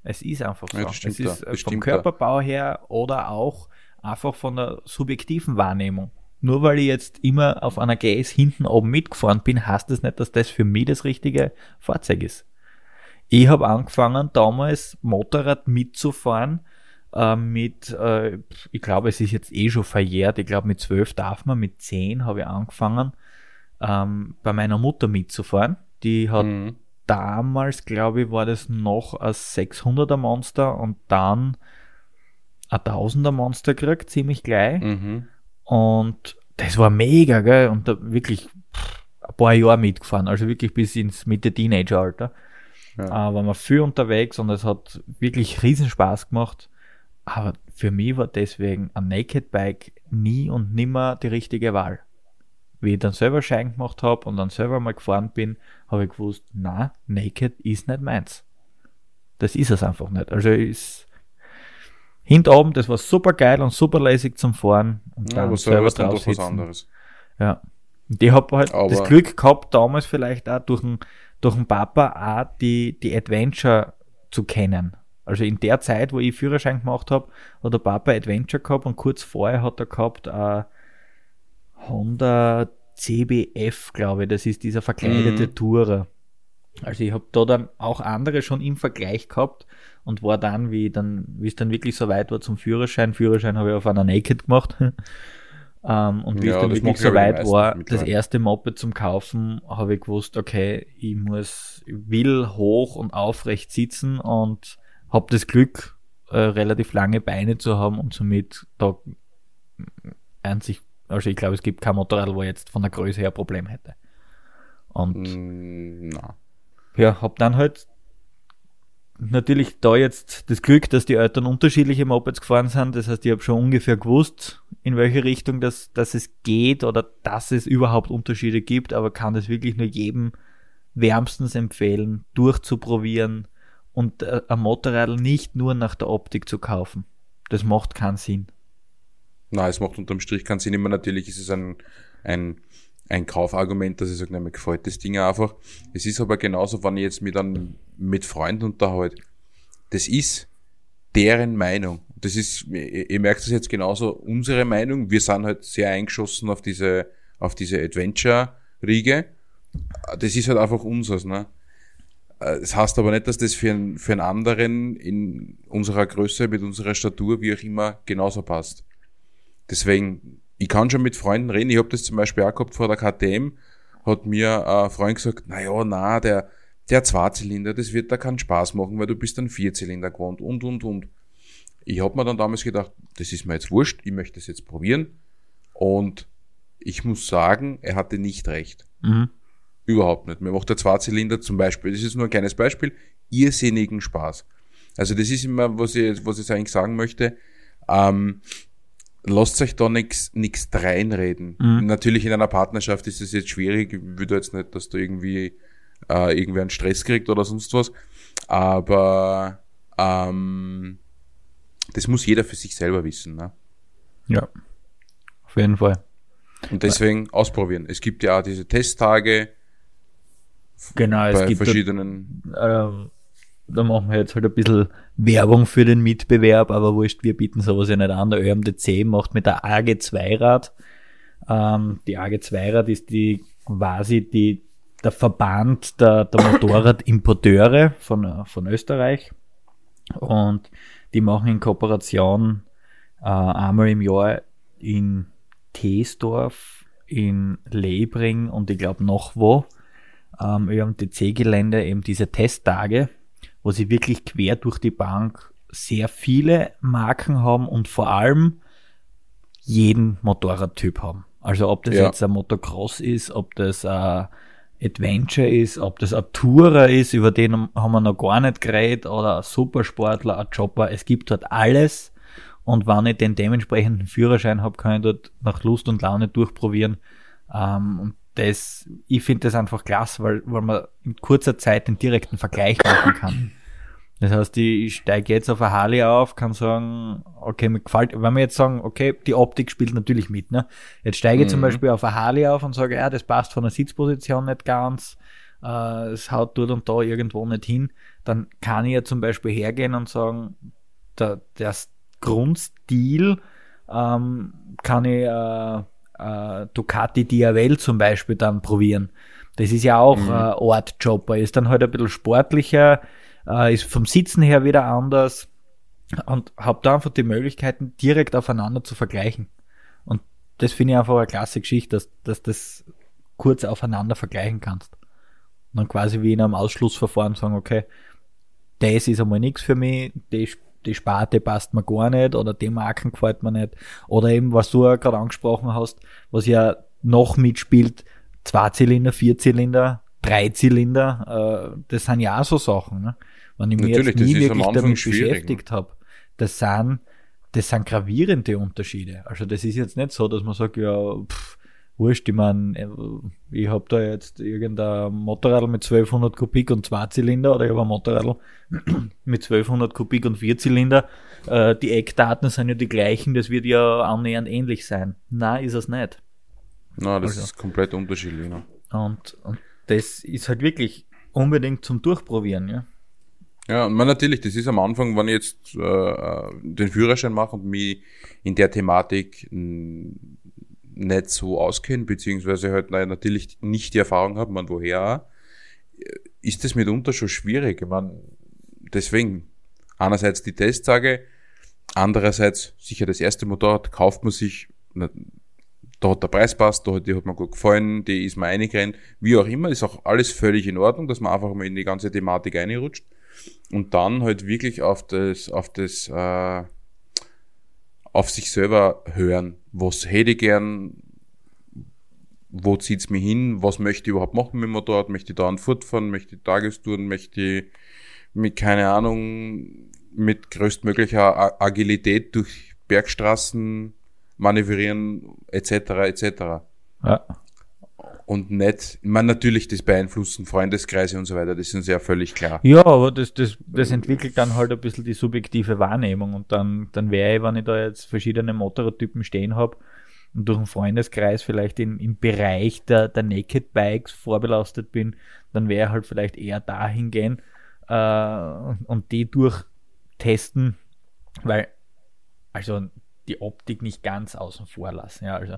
Es ist einfach so. Ja, es ist da, vom Körperbau her oder auch einfach von der subjektiven Wahrnehmung. Nur weil ich jetzt immer auf einer GS hinten oben mitgefahren bin, heißt das nicht, dass das für mich das richtige Fahrzeug ist. Ich habe angefangen, damals Motorrad mitzufahren, äh, mit, äh, ich glaube, es ist jetzt eh schon verjährt, ich glaube, mit zwölf darf man, mit zehn habe ich angefangen, ähm, bei meiner Mutter mitzufahren. Die hat mhm damals, glaube ich, war das noch ein 600er Monster und dann ein 1000er Monster gekriegt, ziemlich gleich. Mhm. Und das war mega, gell? Und da wirklich ein paar Jahre mitgefahren, also wirklich bis ins Mitte Teenageralter. Ja. Äh, waren wir viel unterwegs und es hat wirklich riesen Spaß gemacht. Aber für mich war deswegen ein Naked Bike nie und nimmer die richtige Wahl wie ich dann selber Schein gemacht habe und dann selber mal gefahren bin, habe ich gewusst, na, Naked ist nicht meins. Das ist es einfach nicht. Also ist hinten oben, das war super geil und super lässig zum Fahren und ja, dann aber selber drauf dann sitzen. was anderes. Ja. Und ich habe halt aber das Glück gehabt, damals vielleicht auch durch den, durch den Papa auch die, die Adventure zu kennen. Also in der Zeit, wo ich Führerschein gemacht habe, hat der Papa Adventure gehabt und kurz vorher hat er gehabt äh, Honda CBF, glaube ich, das ist dieser verkleidete mhm. Tourer. Also ich habe da dann auch andere schon im Vergleich gehabt und war dann, wie dann, wie es dann wirklich so weit war zum Führerschein, Führerschein habe ich auf einer Naked gemacht. um, ähm, und wie ja, es dann wirklich so weit war, das erste Moped zum Kaufen, habe ich gewusst, okay, ich muss, will hoch und aufrecht sitzen und habe das Glück, äh, relativ lange Beine zu haben und somit da einzig also ich glaube, es gibt kein Motorrad, wo jetzt von der Größe her ein Problem hätte. Und mm, na. ja, hab dann halt natürlich da jetzt das Glück, dass die Eltern unterschiedliche Mopeds gefahren sind. Das heißt, ich habe schon ungefähr gewusst, in welche Richtung das, dass es geht oder dass es überhaupt Unterschiede gibt, aber kann das wirklich nur jedem wärmstens empfehlen, durchzuprobieren und äh, ein Motorrad nicht nur nach der Optik zu kaufen. Das macht keinen Sinn. Na, es macht unterm Strich keinen Sinn. Immer natürlich ist es ein, ein, ein Kaufargument, dass ich sage, mir gefällt das Ding einfach. Es ist aber genauso, wenn ich jetzt mit, dann mit Freunden unterhalte. Das ist deren Meinung. Das ist, ihr merkt es jetzt genauso, unsere Meinung. Wir sind halt sehr eingeschossen auf diese, auf diese Adventure-Riege. Das ist halt einfach unseres, ne? Das heißt aber nicht, dass das für, einen, für einen anderen in unserer Größe, mit unserer Statur, wie auch immer, genauso passt. Deswegen, ich kann schon mit Freunden reden. Ich habe das zum Beispiel auch gehabt vor der KTM, hat mir ein Freund gesagt, na ja, na, der, der Zweizylinder, das wird da keinen Spaß machen, weil du bist ein Vierzylinder gewohnt und, und, und. Ich habe mir dann damals gedacht, das ist mir jetzt wurscht, ich möchte das jetzt probieren. Und ich muss sagen, er hatte nicht recht. Mhm. Überhaupt nicht. Mir macht der Zweizylinder zum Beispiel, das ist nur ein kleines Beispiel, irrsinnigen Spaß. Also das ist immer, was ich, was ich eigentlich sagen möchte. Ähm, lasst euch da nichts nichts reinreden. Mhm. Natürlich in einer Partnerschaft ist es jetzt schwierig. Ich würde jetzt nicht, dass da irgendwie äh, irgendwer einen Stress kriegt oder sonst was. Aber ähm, das muss jeder für sich selber wissen. Ne? Ja, auf jeden Fall. Und deswegen ja. ausprobieren. Es gibt ja auch diese Testtage. Genau, es gibt verschiedenen. ähm, da machen wir jetzt halt ein bisschen Werbung für den Mitbewerb, aber wurscht, wir bieten sowas ja nicht an. Der ÖMDC macht mit der AG2-Rad. Ähm, die AG2-Rad ist die quasi die, der Verband der, der Motorradimporteure von, von Österreich. Und die machen in Kooperation äh, einmal im Jahr in Teesdorf, in Lebring und ich glaube noch wo, ähm, ÖMTC-Gelände eben diese Testtage wo sie wirklich quer durch die Bank sehr viele Marken haben und vor allem jeden Motorradtyp haben. Also ob das ja. jetzt ein Motocross ist, ob das ein Adventure ist, ob das ein Tourer ist, über den haben wir noch gar nicht geredet, oder ein Supersportler, ein Chopper. Es gibt dort alles. Und wenn ich den dementsprechenden Führerschein habe, kann ich dort nach Lust und Laune durchprobieren. Ähm, und das, ich finde das einfach klasse, weil, weil man in kurzer Zeit den direkten Vergleich machen kann. Das heißt, ich steige jetzt auf eine Harley auf, kann sagen, okay, mir gefällt, wenn wir jetzt sagen, okay, die Optik spielt natürlich mit, ne? Jetzt steige ich mhm. zum Beispiel auf eine Harley auf und sage, ja, das passt von der Sitzposition nicht ganz, äh, es haut dort und da irgendwo nicht hin, dann kann ich ja zum Beispiel hergehen und sagen, der, der Grundstil ähm, kann ich äh, äh, Ducati Diavel zum Beispiel dann probieren. Das ist ja auch mhm. äh, Ortjobber, ist dann halt ein bisschen sportlicher, äh, ist vom Sitzen her wieder anders und habe da einfach die Möglichkeiten, direkt aufeinander zu vergleichen. Und das finde ich einfach eine klasse Geschichte, dass, dass das kurz aufeinander vergleichen kannst. Und dann quasi wie in einem Ausschlussverfahren sagen, okay, das ist einmal nichts für mich, die, die Sparte passt mir gar nicht oder die Marken gefällt mir nicht. Oder eben, was du ja gerade angesprochen hast, was ja noch mitspielt, Zweizylinder, Vierzylinder, Dreizylinder, äh, das sind ja auch so Sachen. Ne? wenn ich mich Natürlich, jetzt nie wirklich damit beschäftigt habe, das sind, das sind gravierende Unterschiede. Also das ist jetzt nicht so, dass man sagt, ja, pff, wurscht, ich meine, äh, ich habe da jetzt irgendein Motorrad mit 1200 Kubik und zwei Zylinder oder ich habe ein Motorrad mit 1200 Kubik und vier Zylinder. Äh, die Eckdaten sind ja die gleichen, das wird ja annähernd ähnlich sein. Nein, ist es nicht. Na, das also. ist komplett unterschiedlich. Ne? Und, und das ist halt wirklich unbedingt zum Durchprobieren, ja. Ja, und man natürlich, das ist am Anfang, wenn ich jetzt äh, äh den Führerschein mache und mich in der Thematik nicht so auskenne, beziehungsweise halt natürlich nicht die Erfahrung habe, man woher auch, ist das mitunter schon schwierig. Ich meine, deswegen einerseits die Testsage, andererseits sicher das erste Motorrad kauft man sich, da hat der Preis passt, da hat, die hat mir gut gefallen, die ist mir eingerannt, wie auch immer, ist auch alles völlig in Ordnung, dass man einfach mal in die ganze Thematik einrutscht und dann halt wirklich auf das, auf das, äh, auf sich selber hören. Was hätte ich gern, wo zieht's mich hin, was möchte ich überhaupt machen mit dem Motorrad, möchte ich da einen fahren, möchte ich Tagestouren, möchte ich mit, keine Ahnung, mit größtmöglicher Agilität durch Bergstraßen manövrieren, etc., etc. Ja und nicht, man natürlich das beeinflussen, Freundeskreise und so weiter, das ist ja völlig klar. Ja, aber das, das, das entwickelt dann halt ein bisschen die subjektive Wahrnehmung und dann, dann wäre ich, wenn ich da jetzt verschiedene Motorradtypen stehen habe und durch einen Freundeskreis vielleicht in, im Bereich der, der Naked Bikes vorbelastet bin, dann wäre halt vielleicht eher dahin gehen äh, und die durchtesten, weil also die Optik nicht ganz außen vor lassen. Ja, also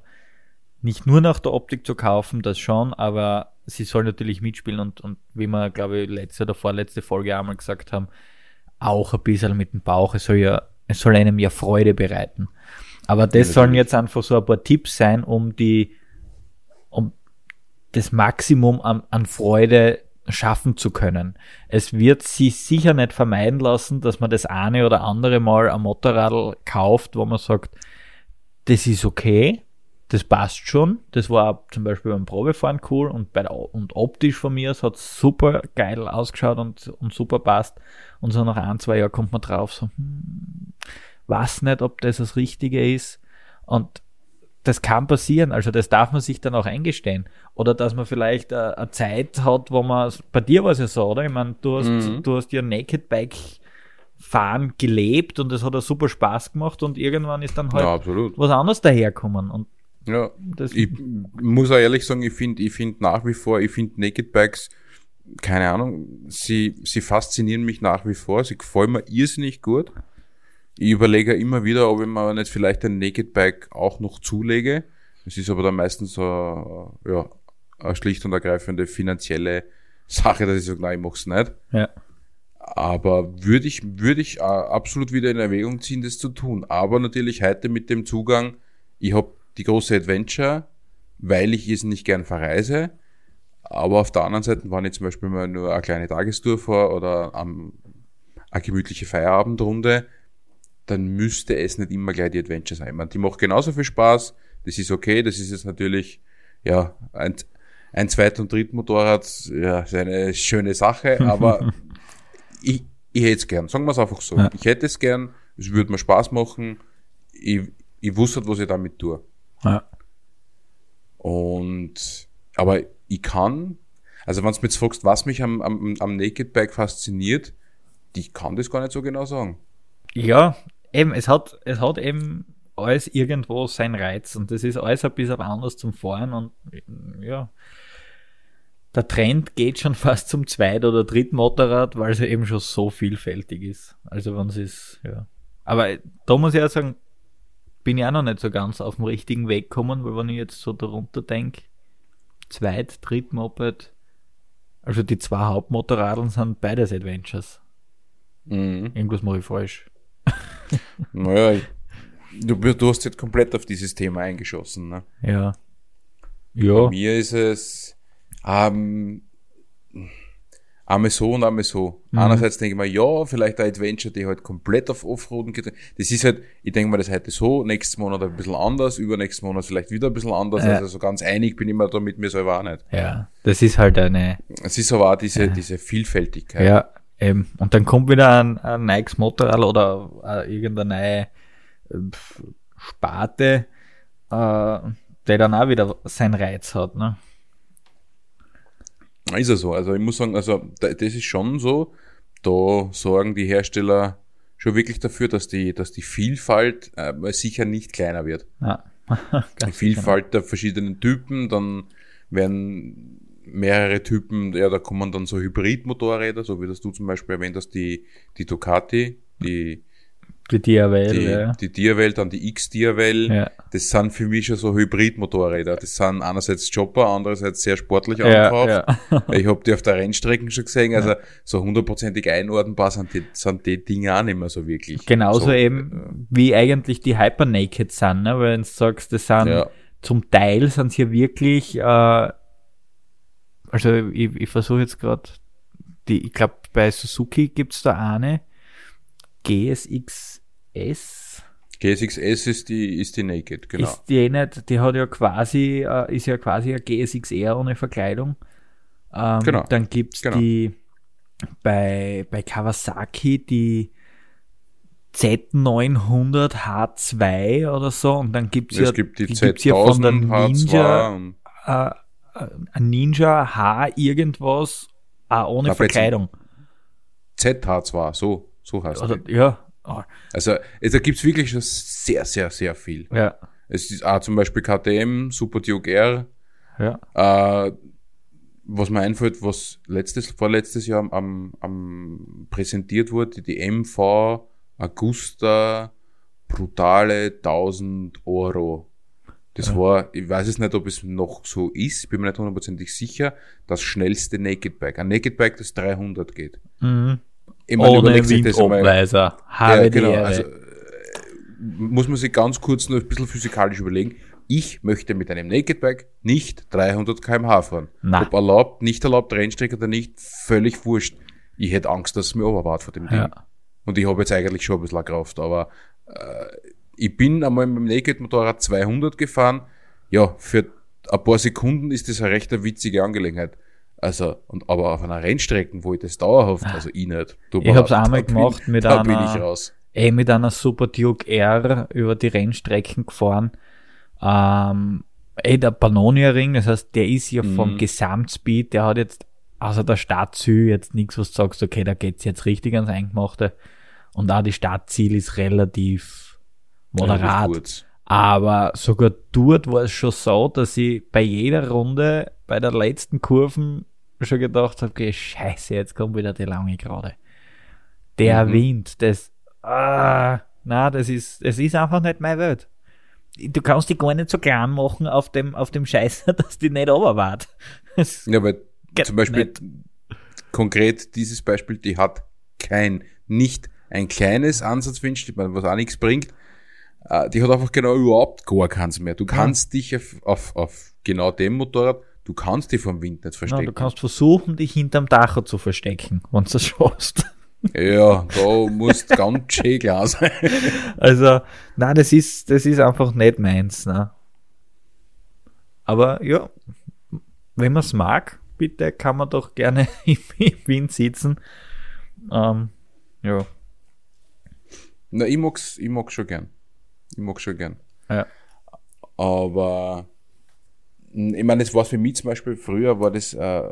nicht nur nach der Optik zu kaufen, das schon, aber sie soll natürlich mitspielen und, und wie wir, glaube ich, letzte oder vorletzte Folge einmal gesagt haben, auch ein bisschen mit dem Bauch. Es soll ja, es soll einem ja Freude bereiten. Aber das ja, sollen jetzt einfach so ein paar Tipps sein, um die, um das Maximum an, an Freude schaffen zu können. Es wird sie sicher nicht vermeiden lassen, dass man das eine oder andere Mal ein Motorrad kauft, wo man sagt, das ist okay, das passt schon. Das war zum Beispiel beim Probefahren cool und, bei der, und optisch von mir, es hat super geil ausgeschaut und, und super passt. Und so nach ein, zwei Jahren kommt man drauf, so, hm, weiß nicht, ob das das Richtige ist. Und das kann passieren, also das darf man sich dann auch eingestehen. Oder dass man vielleicht eine, eine Zeit hat, wo man, bei dir war es ja so, oder? Ich meine, du hast, mhm. du hast ja Naked Bike fahren gelebt und es hat ja super Spaß gemacht und irgendwann ist dann halt ja, was anderes daherkommen. Und ja, das ich muss auch ehrlich sagen, ich finde ich finde nach wie vor, ich finde Naked Bikes, keine Ahnung, sie, sie faszinieren mich nach wie vor, sie gefallen mir irrsinnig gut. Ich überlege immer wieder, ob ich mir nicht vielleicht ein Naked Bike auch noch zulege. Es ist aber dann meistens so, ja, eine schlicht und ergreifende finanzielle Sache, dass ich sage, nein, ich mach's nicht. Ja. Aber würde ich, würde ich äh, absolut wieder in Erwägung ziehen, das zu tun. Aber natürlich heute mit dem Zugang, ich habe die große Adventure, weil ich es nicht gern verreise. Aber auf der anderen Seite, wenn ich zum Beispiel mal nur eine kleine Tagestour vor oder am, eine gemütliche Feierabendrunde, dann müsste es nicht immer gleich die Adventure sein. Man, die macht genauso viel Spaß, das ist okay, das ist jetzt natürlich, ja, ein, ein Zweit- und Drittmotorrad, ja, ist eine schöne Sache, aber ich, ich hätte es gern, sagen wir es einfach so. Ja. Ich hätte es gern, es würde mir Spaß machen, ich, ich wusste, was ich damit tue. Ja. Und, aber ich kann, also wenn du mich jetzt fragst, was mich am, am, am Naked Bike fasziniert, ich kann das gar nicht so genau sagen. Ja, eben, es hat, es hat eben alles irgendwo seinen Reiz und das ist alles ein bisschen anders zum Fahren und ja, der Trend geht schon fast zum Zweit- oder Drittmotorrad, weil es eben schon so vielfältig ist. Also wenn es ist, ja. Aber da muss ich auch sagen, bin ich auch noch nicht so ganz auf dem richtigen Weg gekommen, weil wenn ich jetzt so darunter denke, Zweit-, Drittmoped, also die zwei Hauptmotorradeln sind beides Adventures. Mhm. Irgendwas mache ich falsch. naja, du, du hast jetzt komplett auf dieses Thema eingeschossen. Ne? Ja. Ja. Bei mir ist es ähm, einmal so und einmal so. Mhm. Einerseits denke ich mir, ja, vielleicht ein Adventure, die halt komplett auf Offroaden geht. Das ist halt, ich denke mir das heute so, nächstes Monat ein bisschen anders, übernächsten Monat vielleicht wieder ein bisschen anders. Ja. Also so ganz einig bin ich mir da mit mir selber auch nicht. Ja, das ist halt eine. Es ist aber auch diese, ja. diese Vielfältigkeit. Ja, eben. Und dann kommt wieder ein, ein neues Motorrad oder äh, irgendeine neue äh, Sparte, äh, der dann auch wieder seinen Reiz hat, ne? Ist ja so. Also ich muss sagen, also das ist schon so. Da sorgen die Hersteller schon wirklich dafür, dass die, dass die Vielfalt äh, sicher nicht kleiner wird. Ja. die Vielfalt genau. der verschiedenen Typen, dann werden mehrere Typen, ja, da kommen dann so Hybridmotorräder, so wie das du zum Beispiel erwähnt hast, die, die Ducati, die die Diawell, die, ja. Die Diawell, dann die X-Diawell. Ja. Das sind für mich schon so Hybrid-Motorräder. Das sind einerseits Chopper, andererseits sehr sportlich angekauft. Ja, ja. ich habe die auf der Rennstrecken schon gesehen. Also so hundertprozentig einordnbar sind die, sind die Dinge auch nicht mehr so wirklich. Genauso so, eben, wie eigentlich die Hyper-Naked sind, ne? Weil wenn du sagst, das sind, zum Teil sind sie ja wirklich, äh, also ich, ich versuche jetzt gerade, ich glaube bei Suzuki gibt's da eine, GSX S. GSX-S ist die, ist die Naked, genau. Ist die nicht, die hat ja quasi, äh, ist ja quasi ein GSX-R ohne Verkleidung. Ähm, genau. Dann gibt's genau. die, bei, bei Kawasaki die Z900 H2 oder so und dann gibt's es ja, gibt die, die gibt's ja von der Ninja, äh, ein Ninja H irgendwas, auch ohne Na, Verkleidung. ZH2, so, so heißt es. Ja, Oh. Also, also da gibt's wirklich schon sehr, sehr, sehr viel. Ja. Es ist auch zum Beispiel KTM, Super Duke R. Ja. Äh, was mir einfällt, was letztes, vorletztes Jahr am, am, am präsentiert wurde, die MV Augusta brutale 1000 Euro. Das ja. war, ich weiß es nicht, ob es noch so ist, bin mir nicht hundertprozentig sicher, das schnellste Naked Bike. Ein Naked Bike, das 300 geht. Mhm. Ich Ohne Windabweiser. Habe ja, genau, also, äh, muss man sich ganz kurz noch ein bisschen physikalisch überlegen. Ich möchte mit einem Naked Bike nicht 300 km/h fahren. Na. Ob erlaubt, nicht erlaubt, Rennstrecke oder nicht, völlig wurscht. Ich hätte Angst, dass es mir überwart vor dem Ding. Ja. Und ich habe jetzt eigentlich schon ein bisschen Kraft, aber äh, ich bin einmal mit dem Naked Motorrad 200 gefahren. Ja, für ein paar Sekunden ist das eine recht witzige Angelegenheit. Also, und, aber auf einer Rennstrecke, wo ich das dauerhaft, ah. also ich nicht. Du ich hab's einmal gemacht bin, mit da einer, bin ich raus. Ey, mit einer Super Duke R über die Rennstrecken gefahren. Ähm, ey, der Pannonia Ring, das heißt, der ist ja vom mhm. Gesamtspeed, der hat jetzt, außer der Startziel jetzt nichts, was du sagst, okay, da geht's jetzt richtig ans Eingemachte. Und auch die Startziel ist relativ moderat. Ja, aber sogar dort war es schon so, dass ich bei jeder Runde, bei der letzten Kurven schon gedacht habe, okay, scheiße, jetzt kommt wieder die lange Gerade. Der mhm. Wind, das, ah, na, das ist, es ist einfach nicht meine Welt. Du kannst dich gar nicht so klein machen auf dem, auf dem Scheiße, dass die nicht runterwart. Ja, weil zum Beispiel nicht. konkret dieses Beispiel, die hat kein, nicht ein kleines Ansatzwinch, was auch nichts bringt, äh, die hat einfach genau überhaupt gar keins mehr. Du kannst ja. dich auf, auf, auf genau dem Motorrad Du kannst dich vom Wind nicht verstecken. Ja, du kannst versuchen, dich hinterm Dach zu verstecken, wenn du das schaffst. Ja, da muss ganz schön klar sein. Also, nein, das ist, das ist einfach nicht meins, ne? Aber ja, wenn man es mag, bitte kann man doch gerne im Wind sitzen. Ähm, ja. Na, ich mag's, ich mag's schon gern. Ich mag's schon gern. Ja. Aber ich meine, das war für mich zum Beispiel früher, war das äh,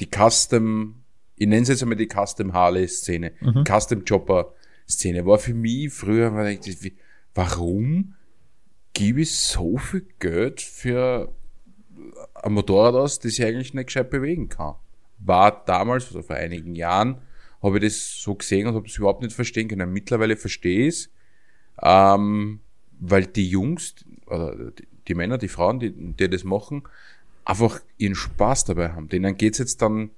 die Custom, ich nenne es jetzt einmal die Custom Harley-Szene, mhm. Custom Chopper-Szene, war für mich früher, warum gebe ich so viel Geld für ein Motorrad aus, das ich eigentlich nicht gescheit bewegen kann? War damals, also vor einigen Jahren, habe ich das so gesehen und habe es überhaupt nicht verstehen können. Mittlerweile verstehe ich es, ähm, weil die Jungs, oder die, die Männer, die Frauen, die, die das machen, einfach ihren Spaß dabei haben. Denen geht's jetzt dann,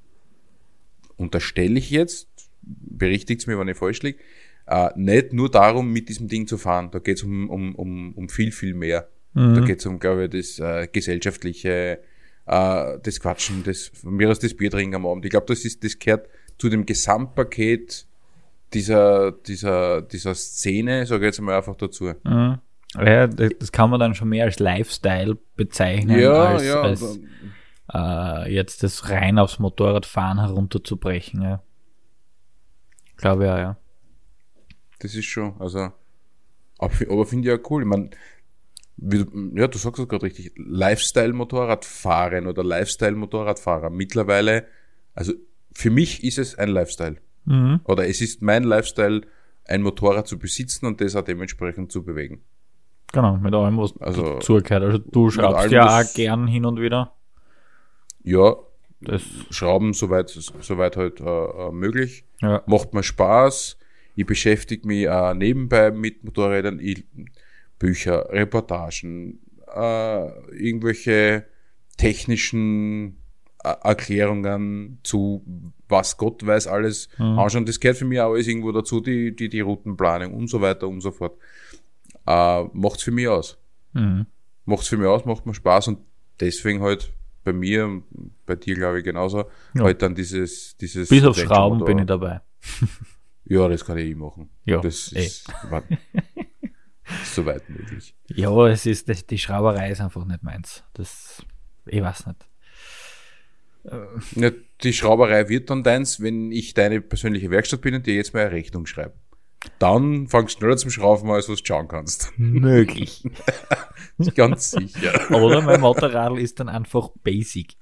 unterstelle ich jetzt, berichtigt mir, wenn ich falsch liege, äh, nicht nur darum, mit diesem Ding zu fahren. Da geht's um, um, um, um viel, viel mehr. Mhm. Da geht's um, glaube ich, das äh, gesellschaftliche, äh, das Quatschen, das, von mir aus das Bier trinken am Abend. Ich glaube, das ist, das gehört zu dem Gesamtpaket dieser, dieser, dieser Szene, sage ich jetzt mal einfach dazu. Mhm. Ja, das kann man dann schon mehr als Lifestyle bezeichnen, ja, als, ja, als äh, jetzt das rein aufs Motorradfahren herunterzubrechen. Ja. Glaube ja, ja. Das ist schon, also, aber, aber finde ich ja cool. Ich meine, du, ja, du sagst es gerade richtig, Lifestyle-Motorradfahren oder Lifestyle-Motorradfahrer. Mittlerweile, also für mich ist es ein Lifestyle. Mhm. Oder es ist mein Lifestyle, ein Motorrad zu besitzen und das auch dementsprechend zu bewegen. Genau, mit allem, was Also, dazugehört. Also du schraubst ja auch gern hin und wieder. Ja, Das, Schrauben soweit, soweit halt äh, äh, möglich. ja. Macht mir Spaß. Ich beschäftige mich auch nebenbei mit Motorrädern. Ich, Bücher, Reportagen, äh, irgendwelche technischen äh, Erklärungen zu was Gott weiß alles Mhm. anschauen. Das gehört für mich auch alles irgendwo dazu, die, die, die Routenplanung und so weiter und so fort. Äh, macht's für mich aus. Mhm. Macht's für mich aus, macht mir Spaß und deswegen halt bei mir, und bei dir glaube ich genauso, Ja. halt dann dieses, dieses Bis auf Schrauben bin ich dabei. Ja, das kann ich eh machen. Ja, das eh. ist, war, soweit möglich. Ja, es ist, das, die Schrauberei ist einfach nicht meins. Das, ich weiß nicht. Ja, die Schrauberei wird dann deins, wenn ich deine persönliche Werkstatt bin und dir jetzt mal eine Rechnung schreibe. Dann fangst du schneller zum Schrauben an, als was du schauen kannst. Möglich. Ganz sicher. Oder mein Motorrad ist dann einfach basic.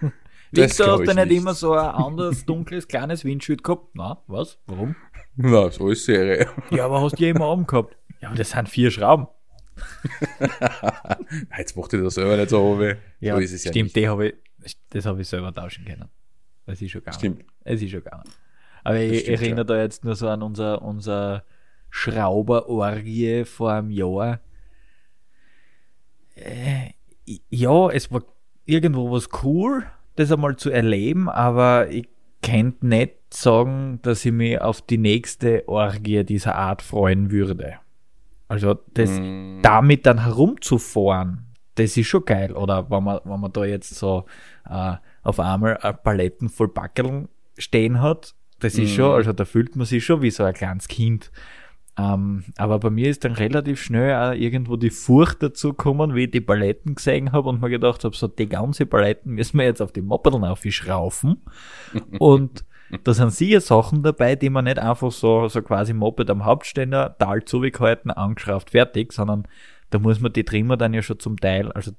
Victor, glaub hast du ich nicht nicht. immer so ein anderes, dunkles, kleines Windschild gehabt? Na, was? Warum? Na, so ist Serie. Ja, aber hast du ja immer oben gehabt. Ja, aber das sind vier Schrauben. Jetzt macht ihr das selber nicht so weh. Ja, so ist es ja stimmt, nicht. die habe ich, das habe ich selber tauschen können. Das ist schon gegangen. Stimmt. Es ist schon gegangen. Aber ich stimmt, erinnere da jetzt nur so an unser, unser Schrauberorgie vor einem Jahr. Äh, ja, es war irgendwo was cool, das einmal zu erleben, aber ich könnte nicht sagen, dass ich mich auf die nächste Orgie dieser Art freuen würde. Also das Mm. damit dann herumzufahren, das ist schon geil. Oder wenn man, wenn man da jetzt so äh, auf einmal Paletten voll Backeln stehen hat, das ist schon, also da fühlt man sich schon wie so ein kleines Kind. Ähm, aber bei mir ist dann relativ schnell auch irgendwo die Furcht dazu gekommen, wie ich die Paletten gesehen habe und mir gedacht habe, so die ganze Paletten müssen wir jetzt auf die Moppedeln aufschraufen. und da sind sicher Sachen dabei, die man nicht einfach so, so quasi Moped am Hauptständer, Tal zugehalten, angeschraubt, fertig, sondern da muss man die Trimmer dann ja schon zum Teil, also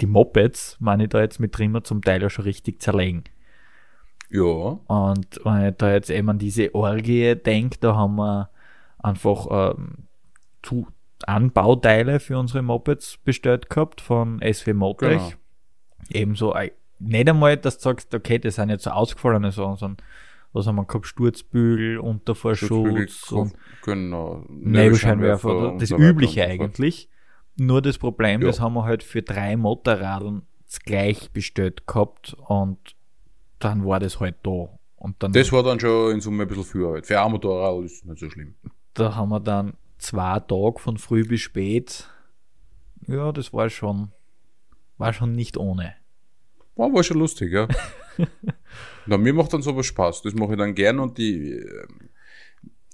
die Mopeds, meine ich da jetzt mit Trimmer zum Teil ja schon richtig zerlegen. Ja. Und wenn ich da jetzt eben an diese Orgie denke, da haben wir einfach ähm, zu Anbauteile für unsere Mopeds bestellt gehabt von SW Motrich. Genau. Ebenso, äh, nicht einmal, dass du sagst, okay, das sind jetzt so ausgefallene Sachen, sondern was haben wir gehabt? Sturzbügel, Untervorschutz und genau. Nebelscheinwerfer, das Übliche eigentlich. Nur das Problem, Ja. das haben wir halt für drei Motorradeln gleich bestellt gehabt und dann war das halt da. Und dann, Das war dann schon in Summe ein bisschen viel Arbeit. Für ein Motorrad ist nicht so schlimm. da haben wir dann zwei Tage von früh bis spät. Ja, das war schon, war schon nicht ohne. War, war schon lustig, ja. Na, mir macht dann sowas Spaß. Das mache ich dann gern und die, äh,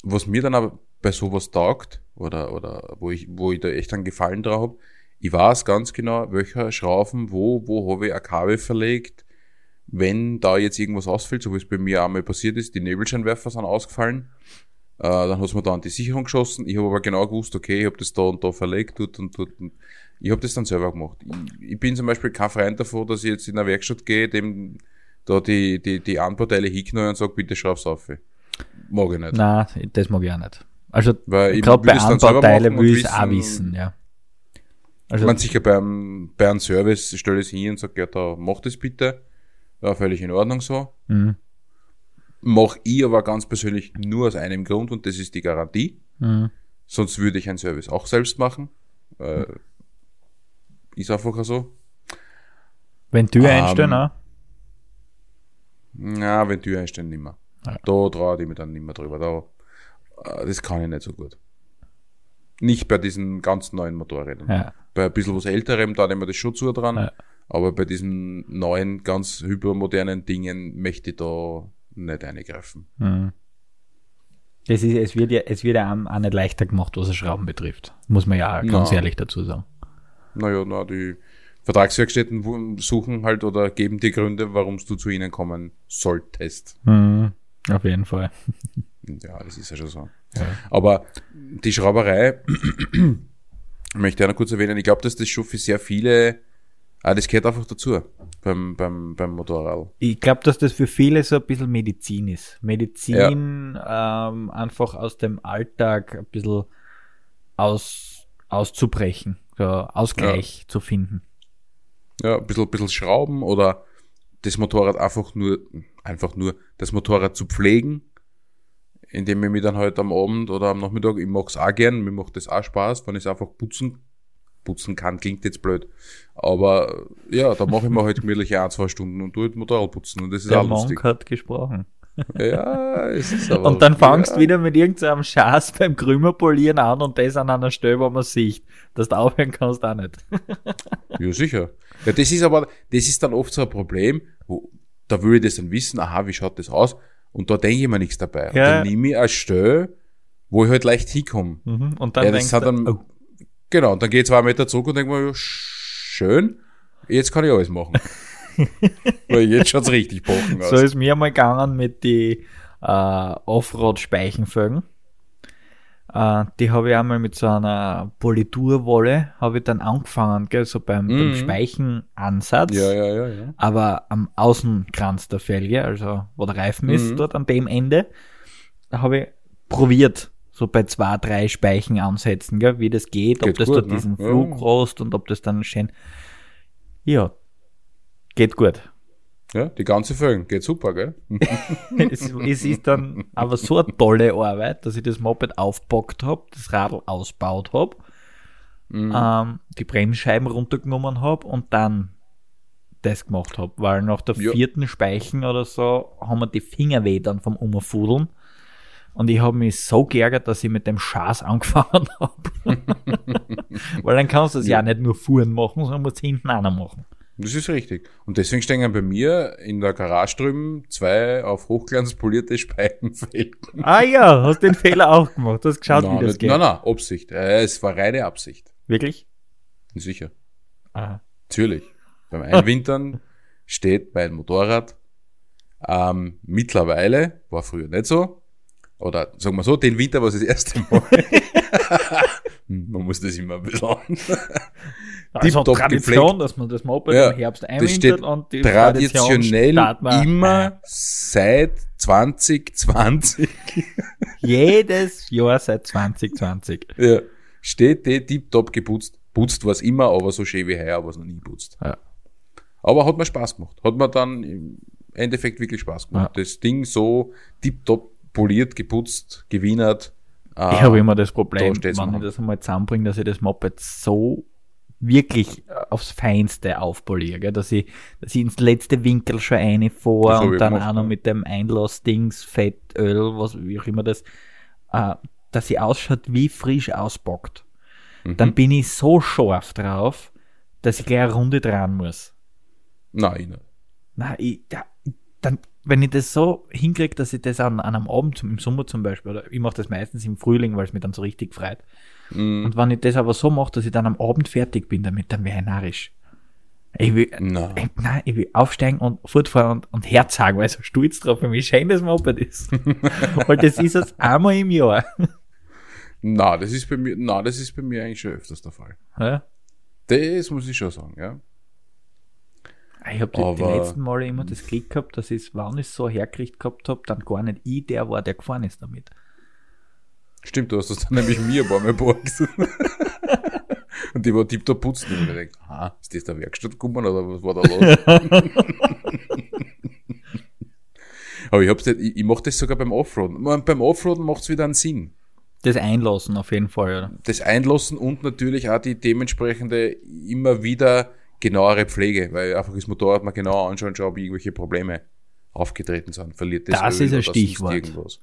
was mir dann aber bei sowas taugt, oder, oder wo ich, wo ich da echt einen Gefallen drauf habe, ich weiß ganz genau, welcher Schrauben, wo, wo habe ich eine Kabel verlegt, wenn da jetzt irgendwas ausfällt, so wie es bei mir einmal passiert ist, die Nebelscheinwerfer sind ausgefallen, äh, dann hat man da an die Sicherung geschossen. Ich habe aber genau gewusst, okay, ich habe das da und da verlegt, dort und dort. Und ich habe das dann selber gemacht. Ich, ich, bin zum Beispiel kein Freund davon, dass ich jetzt in eine Werkstatt gehe, dem da die, die, die Anbauteile hinknallen und sage, bitte schraub's auf. Mag ich nicht. Nein, das mag ich auch nicht. Also, gerade bei Anbauteilen will ich es auch wissen, ja. Also, ich meine, sicher beim, bei einem Service stelle ich es hin und sage, ja, da mach das bitte. Ja, völlig in Ordnung so. Mhm. Mach ich aber ganz persönlich nur aus einem Grund und das ist die Garantie. Mhm. Sonst würde ich einen Service auch selbst machen. Äh, ist einfach so. Wenn Tür ähm, einstellen, auch? Na, wenn Tür einstellen, nicht mehr. Ja. Da traue ich mich dann nicht mehr drüber. Da, äh, das kann ich nicht so gut. Nicht bei diesen ganz neuen Motorrädern. Ja. Bei ein bisschen was älterem, da nehmen wir das schon zu dran. Ja. Aber bei diesen neuen, ganz hypermodernen Dingen möchte ich da nicht eingreifen. Mhm. Es, ist, es wird ja, es wird ja auch nicht leichter gemacht, was das Schrauben betrifft. Muss man ja ganz na. ehrlich dazu sagen. Naja, na, die Vertragswerkstätten suchen halt oder geben die Gründe, warum du zu ihnen kommen solltest. Mhm. Auf jeden Fall. Ja, das ist ja schon so. Ja. Aber die Schrauberei möchte ich noch kurz erwähnen. Ich glaube, dass das schon für sehr viele Ah, das gehört einfach dazu beim, beim, beim Motorrad. Ich glaube, dass das für viele so ein bisschen Medizin ist. Medizin ja. ähm, einfach aus dem Alltag ein bisschen aus, auszubrechen, so Ausgleich ja. zu finden. Ja, ein bisschen, ein bisschen schrauben oder das Motorrad einfach nur, einfach nur das Motorrad zu pflegen, indem ich mich dann halt am Abend oder am Nachmittag, ich mag's auch gern, mir macht das auch Spaß, wenn ich es einfach putzen putzen kann, klingt jetzt blöd. Aber ja, da mache ich mir halt gemütlich ein, zwei Stunden und tue Motorrad putzen. Und das ist Der auch Monk lustig. hat gesprochen. Ja, es ist aber. Und dann fangst ja. wieder mit irgendeinem Schaß beim Krümerpolieren an und das an einer Stelle, wo man sieht. Dass du aufhören kannst, auch nicht. ja, sicher. Ja, das ist aber, das ist dann oft so ein Problem, wo, da würde ich das dann wissen, aha, wie schaut das aus? Und da denke ich mir nichts dabei. Ja. Und dann nehme ich eine Stelle, wo ich halt leicht hinkomme. Mhm. Und dann ja, das denkst dann, oh. Genau, und dann gehe ich zwei Meter zurück und denke mir, schön, jetzt kann ich alles machen. Weil jetzt schaut's richtig bochen aus. So ist mir mal gegangen mit die äh, Offroad-Speichenfolgen. Äh, die habe ich einmal mit so einer Politurwolle habe ich dann angefangen, gell, so beim, mhm. beim Speichenansatz. Ja, ja, ja, ja. Aber am Außenkranz der Felge, also wo der Reifen mhm. ist, dort an dem Ende, da habe ich probiert, so bei zwei, drei Speichen ansetzen, gell, wie das geht, geht ob das gut, dort ne? diesen Flug ja. rost und ob das dann schön. Ja, geht gut. Ja, die ganze Folge geht super, gell? es, es, ist dann aber so eine tolle Arbeit, dass ich das Moped aufbockt habe, das Radl ausbaut habe, mhm. ähm, die Bremsscheiben runtergenommen habe und dann das gemacht habe, weil nach der ja. vierten Speichen oder so haben wir die Finger weh dann vom Umfudeln und ich habe mich so geärgert, dass ich mit dem Schaß angefangen habe. Weil dann kannst du es ja. ja nicht nur fuhren machen, sondern musst hinten noch machen. Das ist richtig. Und deswegen stehen bei mir in der Garage drüben zwei auf Hochglanz polierte Speichenfelgen. Ah ja, hast den Fehler auch gemacht. Du hast geschaut, nein, wie das nicht, geht. Nein, nein, Absicht. Äh, es war reine Absicht. Wirklich? Sicher. Aha. Natürlich. Beim Einwintern steht mein Motorrad ähm, mittlerweile, war früher nicht so, oder sagen wir so, den Winter war es das erste Mal. man muss das immer ein bisschen also Tradition, dass man das Moped ja, im Herbst einwintert und die traditionell immer seit 2020. Jedes Jahr seit 2020. Ja, steht die tiptop geputzt. Putzt was immer, aber so schön wie heuer war es noch nie putzt. Ja. Aber hat mir Spaß gemacht. Hat mir dann im Endeffekt wirklich Spaß gemacht. Ja. Das Ding so tiptop poliert, geputzt, gewienert. Äh, ich habe immer das Problem, da wenn ich das einmal zusammenbringe, dass ich das Moped so wirklich aufs Feinste aufpoliere, gell? dass ich, dass ich ins letzte Winkel schon eine vor und dann auch noch mit dem Einlassdings, Fett, Öl, was, wie auch immer das, äh, dass sie ausschaut wie frisch ausbockt. Mhm. Dann bin ich so scharf drauf, dass ich gleich eine Runde dran muss. Nein, nein. Nein, ich, ja, dann, wenn ich das so hinkriege, dass ich das an, an einem Abend, im Sommer zum Beispiel, oder ich mache das meistens im Frühling, weil es mich dann so richtig freut. Mm. Und wenn ich das aber so mache, dass ich dann am Abend fertig bin damit, dann wäre ich narrisch. Ich will, no. ich, nein, ich will aufsteigen und fortfahren und, und Herz sagen, weil so stolz drauf bin, wie schön das Moped ist. weil das ist es einmal im Jahr. Na, das ist bei mir, na, das ist bei mir eigentlich schon öfters der Fall. Ja? Das muss ich schon sagen, ja. Ich habe die, die, letzten Male immer das Glück gehabt, dass ich es, wann ich es so hergekriegt gehabt habe, dann gar nicht ich der war, der gefahren ist damit. Stimmt, du hast das dann nämlich mir ein paar Mal borgt. Und die war tiptop putzen. Und ich gedacht, aha, ist das der Werkstatt gekommen oder was war da los? Aber ich, hab's nicht, ich, ich mache das sogar beim Offroaden. Beim Offroaden macht es wieder einen Sinn. Das Einlassen auf jeden Fall, oder? Das Einlassen und natürlich auch die dementsprechende immer wieder genauere Pflege, weil einfach das Motorrad mal genau anschauen, schauen, ob irgendwelche Probleme aufgetreten sind. Verliert das, das Öl ist ein Stichwort.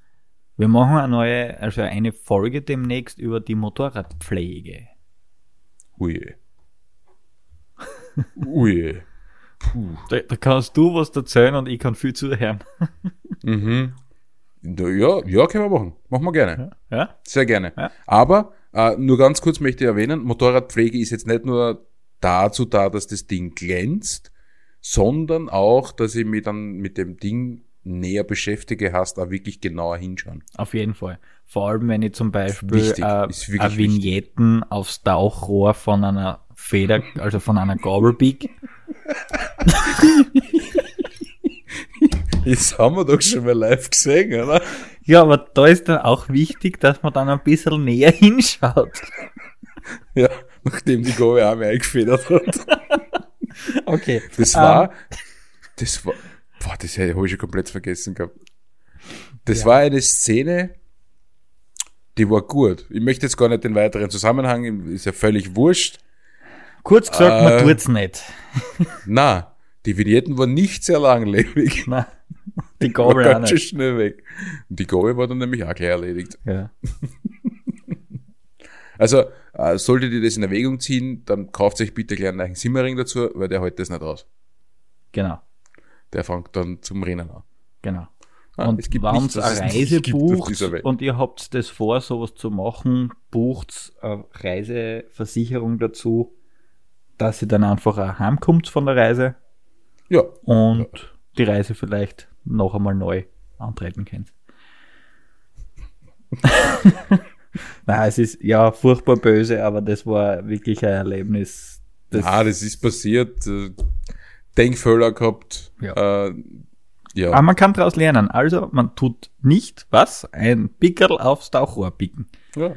Wir machen eine neue, also eine Folge demnächst über die Motorradpflege. Ui. Ui. Puh. Da, da, kannst du was erzählen und ich kann viel zuhören. mhm. Ja, ja, können wir machen. Machen wir gerne. Ja? Sehr gerne. Ja? Aber äh, nur ganz kurz möchte ich erwähnen, Motorradpflege ist jetzt nicht nur dazu da, dass das Ding glänzt, sondern auch, dass ich mich dann mit dem Ding näher beschäftige, hast, da wirklich genauer hinschauen. Auf jeden Fall. Vor allem, wenn ich zum Beispiel wichtig, äh, Vignetten wichtig. aufs Tauchrohr von einer Feder, also von einer Gabelbeak. Das haben wir doch schon mal live gesehen, oder? Ja, aber da ist dann auch wichtig, dass man dann ein bisschen näher hinschaut. Ja, nachdem die auch mehr eingefedert hat. Okay. Das war, um, ähm. das war, boah, das habe ich schon komplett vergessen gehabt. Das ja. war eine Szene, die war gut. Ich möchte jetzt gar nicht den weiteren Zusammenhang, ist ja völlig wurscht. Kurz gesagt, äh, man tut's nicht. Na, die Vignetten waren nicht sehr langlebig. Na, die Gabel war ganz schön schnell weg. Und die Gabel war dann nämlich auch gleich erledigt. Ja. Also, äh, solltet ihr das in Erwägung ziehen, dann kauft euch bitte gleich einen Simmering dazu, weil der hält das nicht aus. Genau. Der fängt dann zum Rennen an. Genau. Ah, und wenn ihr eine Reise bucht und ihr habt das vor, sowas zu machen, bucht eine Reiseversicherung dazu, dass ihr dann einfach auch heimkommt von der Reise ja. Und ja. die Reise vielleicht noch einmal neu antreten könnt. Nein, es ist ja furchtbar böse, aber das war wirklich ein Erlebnis. Das ah, das ist passiert. Äh, Denkfehler gehabt. Ja. Äh, ja. Aber man kann daraus lernen. Also, man tut nicht was? Ein Pickerl aufs Tauchrohr picken. Ja.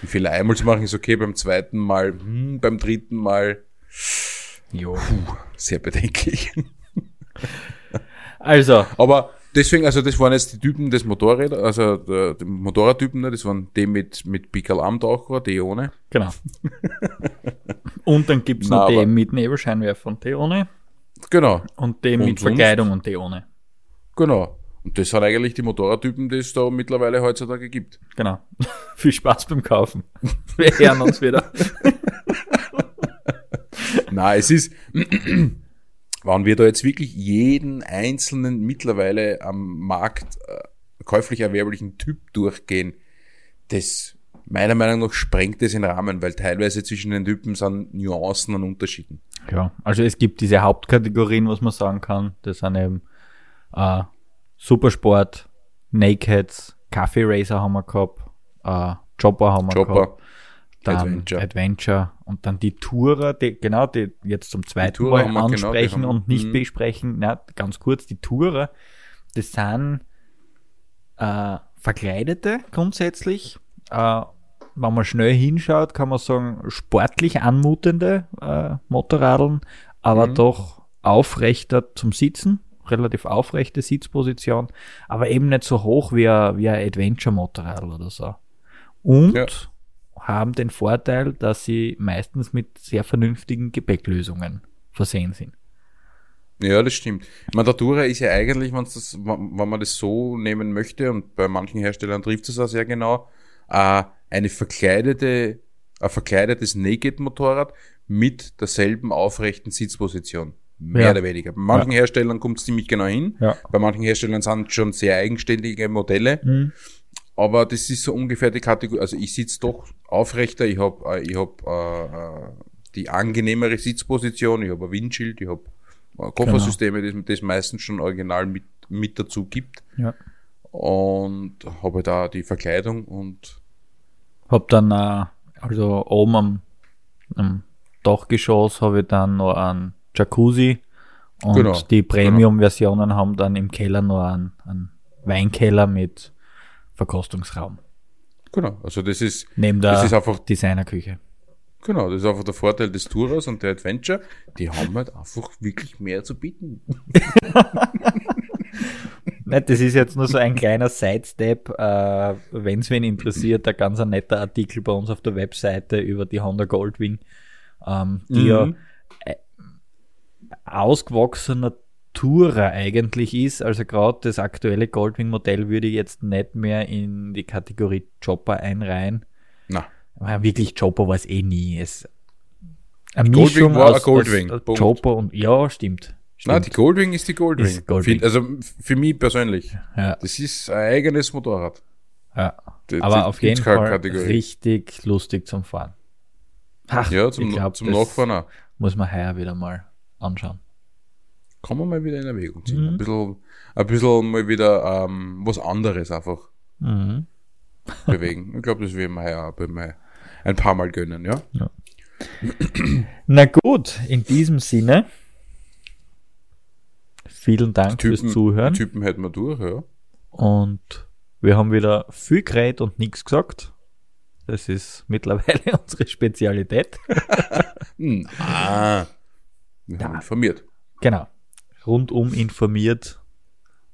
Wie viele einmal zu machen ist okay, beim zweiten Mal, hm, beim dritten Mal. Jo. Puh, sehr bedenklich. also. Aber deswegen, also das waren jetzt die Typen des Motorräder, also der, die Motorradtypen, ne, das waren die mit, mit Pickel am Taucher, die ohne. Genau. und dann gibt's noch die mit Nebelscheinwerfer und die ohne. Genau. Und die mit Verkleidung und die ohne. Genau. Und das sind eigentlich die Motorradtypen, die es da mittlerweile heutzutage gibt. Genau. Viel Spaß beim Kaufen. Wir hören uns wieder. Na, es ist, wenn wir da jetzt wirklich jeden einzelnen mittlerweile am Markt äh, käuflich erwerblichen Typ durchgehen, das meiner Meinung nach sprengt es den Rahmen, weil teilweise zwischen den Typen sind Nuancen und Unterschieden. Ja, also es gibt diese Hauptkategorien, was man sagen kann. Das sind eben äh, Supersport, Nakeds, Kaffee Racer haben wir gehabt, äh, Chopper haben wir Chopper. gehabt dann Adventure. Adventure und dann die Tourer, die, genau, die jetzt zum zweiten Mal genau, ansprechen genau, und nicht mhm. besprechen. Na, ganz kurz, die Tourer, das sind äh, Verkleidete grundsätzlich. Äh, wenn man schnell hinschaut, kann man sagen, sportlich anmutende äh, Motorradeln, aber mhm. doch aufrechter zum Sitzen, relativ aufrechte Sitzposition, aber eben nicht so hoch wie ein, wie ein Adventure-Motorradl oder so. Und ja haben den Vorteil, dass sie meistens mit sehr vernünftigen Gepäcklösungen versehen sind. Ja, das stimmt. Mandatura ist ja eigentlich, wenn, das, wenn man das so nehmen möchte, und bei manchen Herstellern trifft es auch sehr genau, äh, eine verkleidete, ein verkleidetes Naked-Motorrad mit derselben aufrechten Sitzposition. Mehr Ja. oder weniger. Bei manchen Herstellern kommt es ziemlich genau hin. Ja. Bei manchen Herstellern sind schon sehr eigenständige Modelle. Mhm. Aber das ist so ungefähr die Kategorie. Also ich sitze doch aufrechter, ich habe ich hab, äh, äh, die angenehmere Sitzposition, ich habe ein Windschild, ich habe äh, Koffersysteme, das, das meistens schon original mit, mit dazu gibt. Ja. Und habe da die Verkleidung und Hab dann, äh, also oben am, am Dachgeschoss habe ich dann noch einen Jacuzzi und Genau, die Premium-Versionen haben dann im Keller noch einen, einen Weinkeller mit Verkostungsraum. genau, also das ist, Neben der das ist einfach Designerküche. Genau, das ist einfach der Vorteil des Touras und der Adventure. Die haben halt einfach wirklich mehr zu bieten. Nicht, das ist jetzt nur so ein kleiner Sidestep. Äh, Wenn es wen interessiert, ein ganz ein netter Artikel bei uns auf der Webseite über die Honda Goldwing, ähm, die ja Mhm. äh, ausgewachsener Tourer eigentlich ist. Also gerade das aktuelle Goldwing-Modell würde ich jetzt nicht mehr in die Kategorie Chopper einreihen. Na, Aber wirklich Chopper war es eh nie. Es, eine Goldwing war ein Goldwing. aus. Chopper und ja, stimmt. stimmt. die Goldwing ist die Goldwing. Ist Goldwing. Für, also für mich persönlich. ja. Das ist ein eigenes Motorrad. Ja, Die- aber die auf jeden Fall Kategorie. richtig lustig zum Fahren. Ach, Ja, zum, ich glaub, zum das Nachfahren auch. Muss man heuer wieder mal anschauen. Kann man mal wieder in Erwägung ziehen. Mhm. Ein, bisschen, ein bisschen mal wieder ähm, was anderes einfach Mhm. bewegen. Ich glaube, das werden wir heuer bei ein paar Mal gönnen, ja? Na gut, in diesem Sinne. Vielen Dank fürs Zuhören. Die Typen hätten wir durch, ja. Und wir haben wieder viel geredet und nichts gesagt. Das ist mittlerweile unsere Spezialität. Hm, ah, wir haben informiert. Genau. Rundum informiert.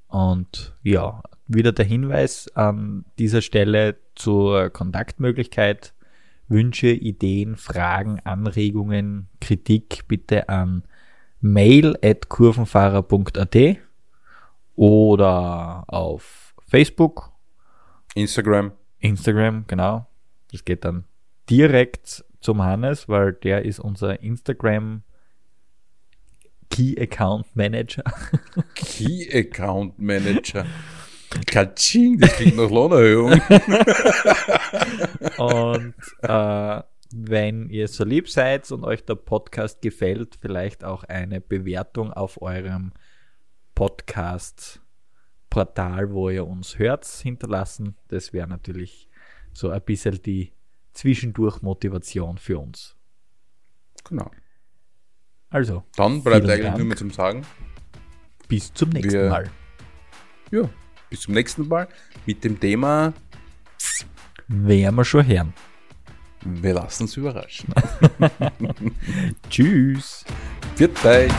Und ja, wieder der Hinweis an dieser Stelle zur Kontaktmöglichkeit. Wünsche, Ideen, Fragen, Anregungen, Kritik bitte an mail at kurvenfahrer.at oder auf Facebook, Instagram. Instagram, genau. Das geht dann direkt zum Hannes, weil der ist unser Instagram Key Account Manager. Key Account Manager. Katsching, das klingt nach Lohnerhöhung. Und äh, wenn ihr so lieb seid und euch der Podcast gefällt, vielleicht auch eine Bewertung auf eurem Podcast-Portal, wo ihr uns hört, hinterlassen. Das wäre natürlich so ein bisschen die Zwischendurch-Motivation für uns. Genau. Also, Dann bleibt eigentlich Dank. nur mehr zum Sagen. bis zum nächsten Wir- Mal. Ja, bis zum nächsten Mal mit dem Thema Werden wir schon hören. Wir lassen uns überraschen. Tschüss. Viert euch.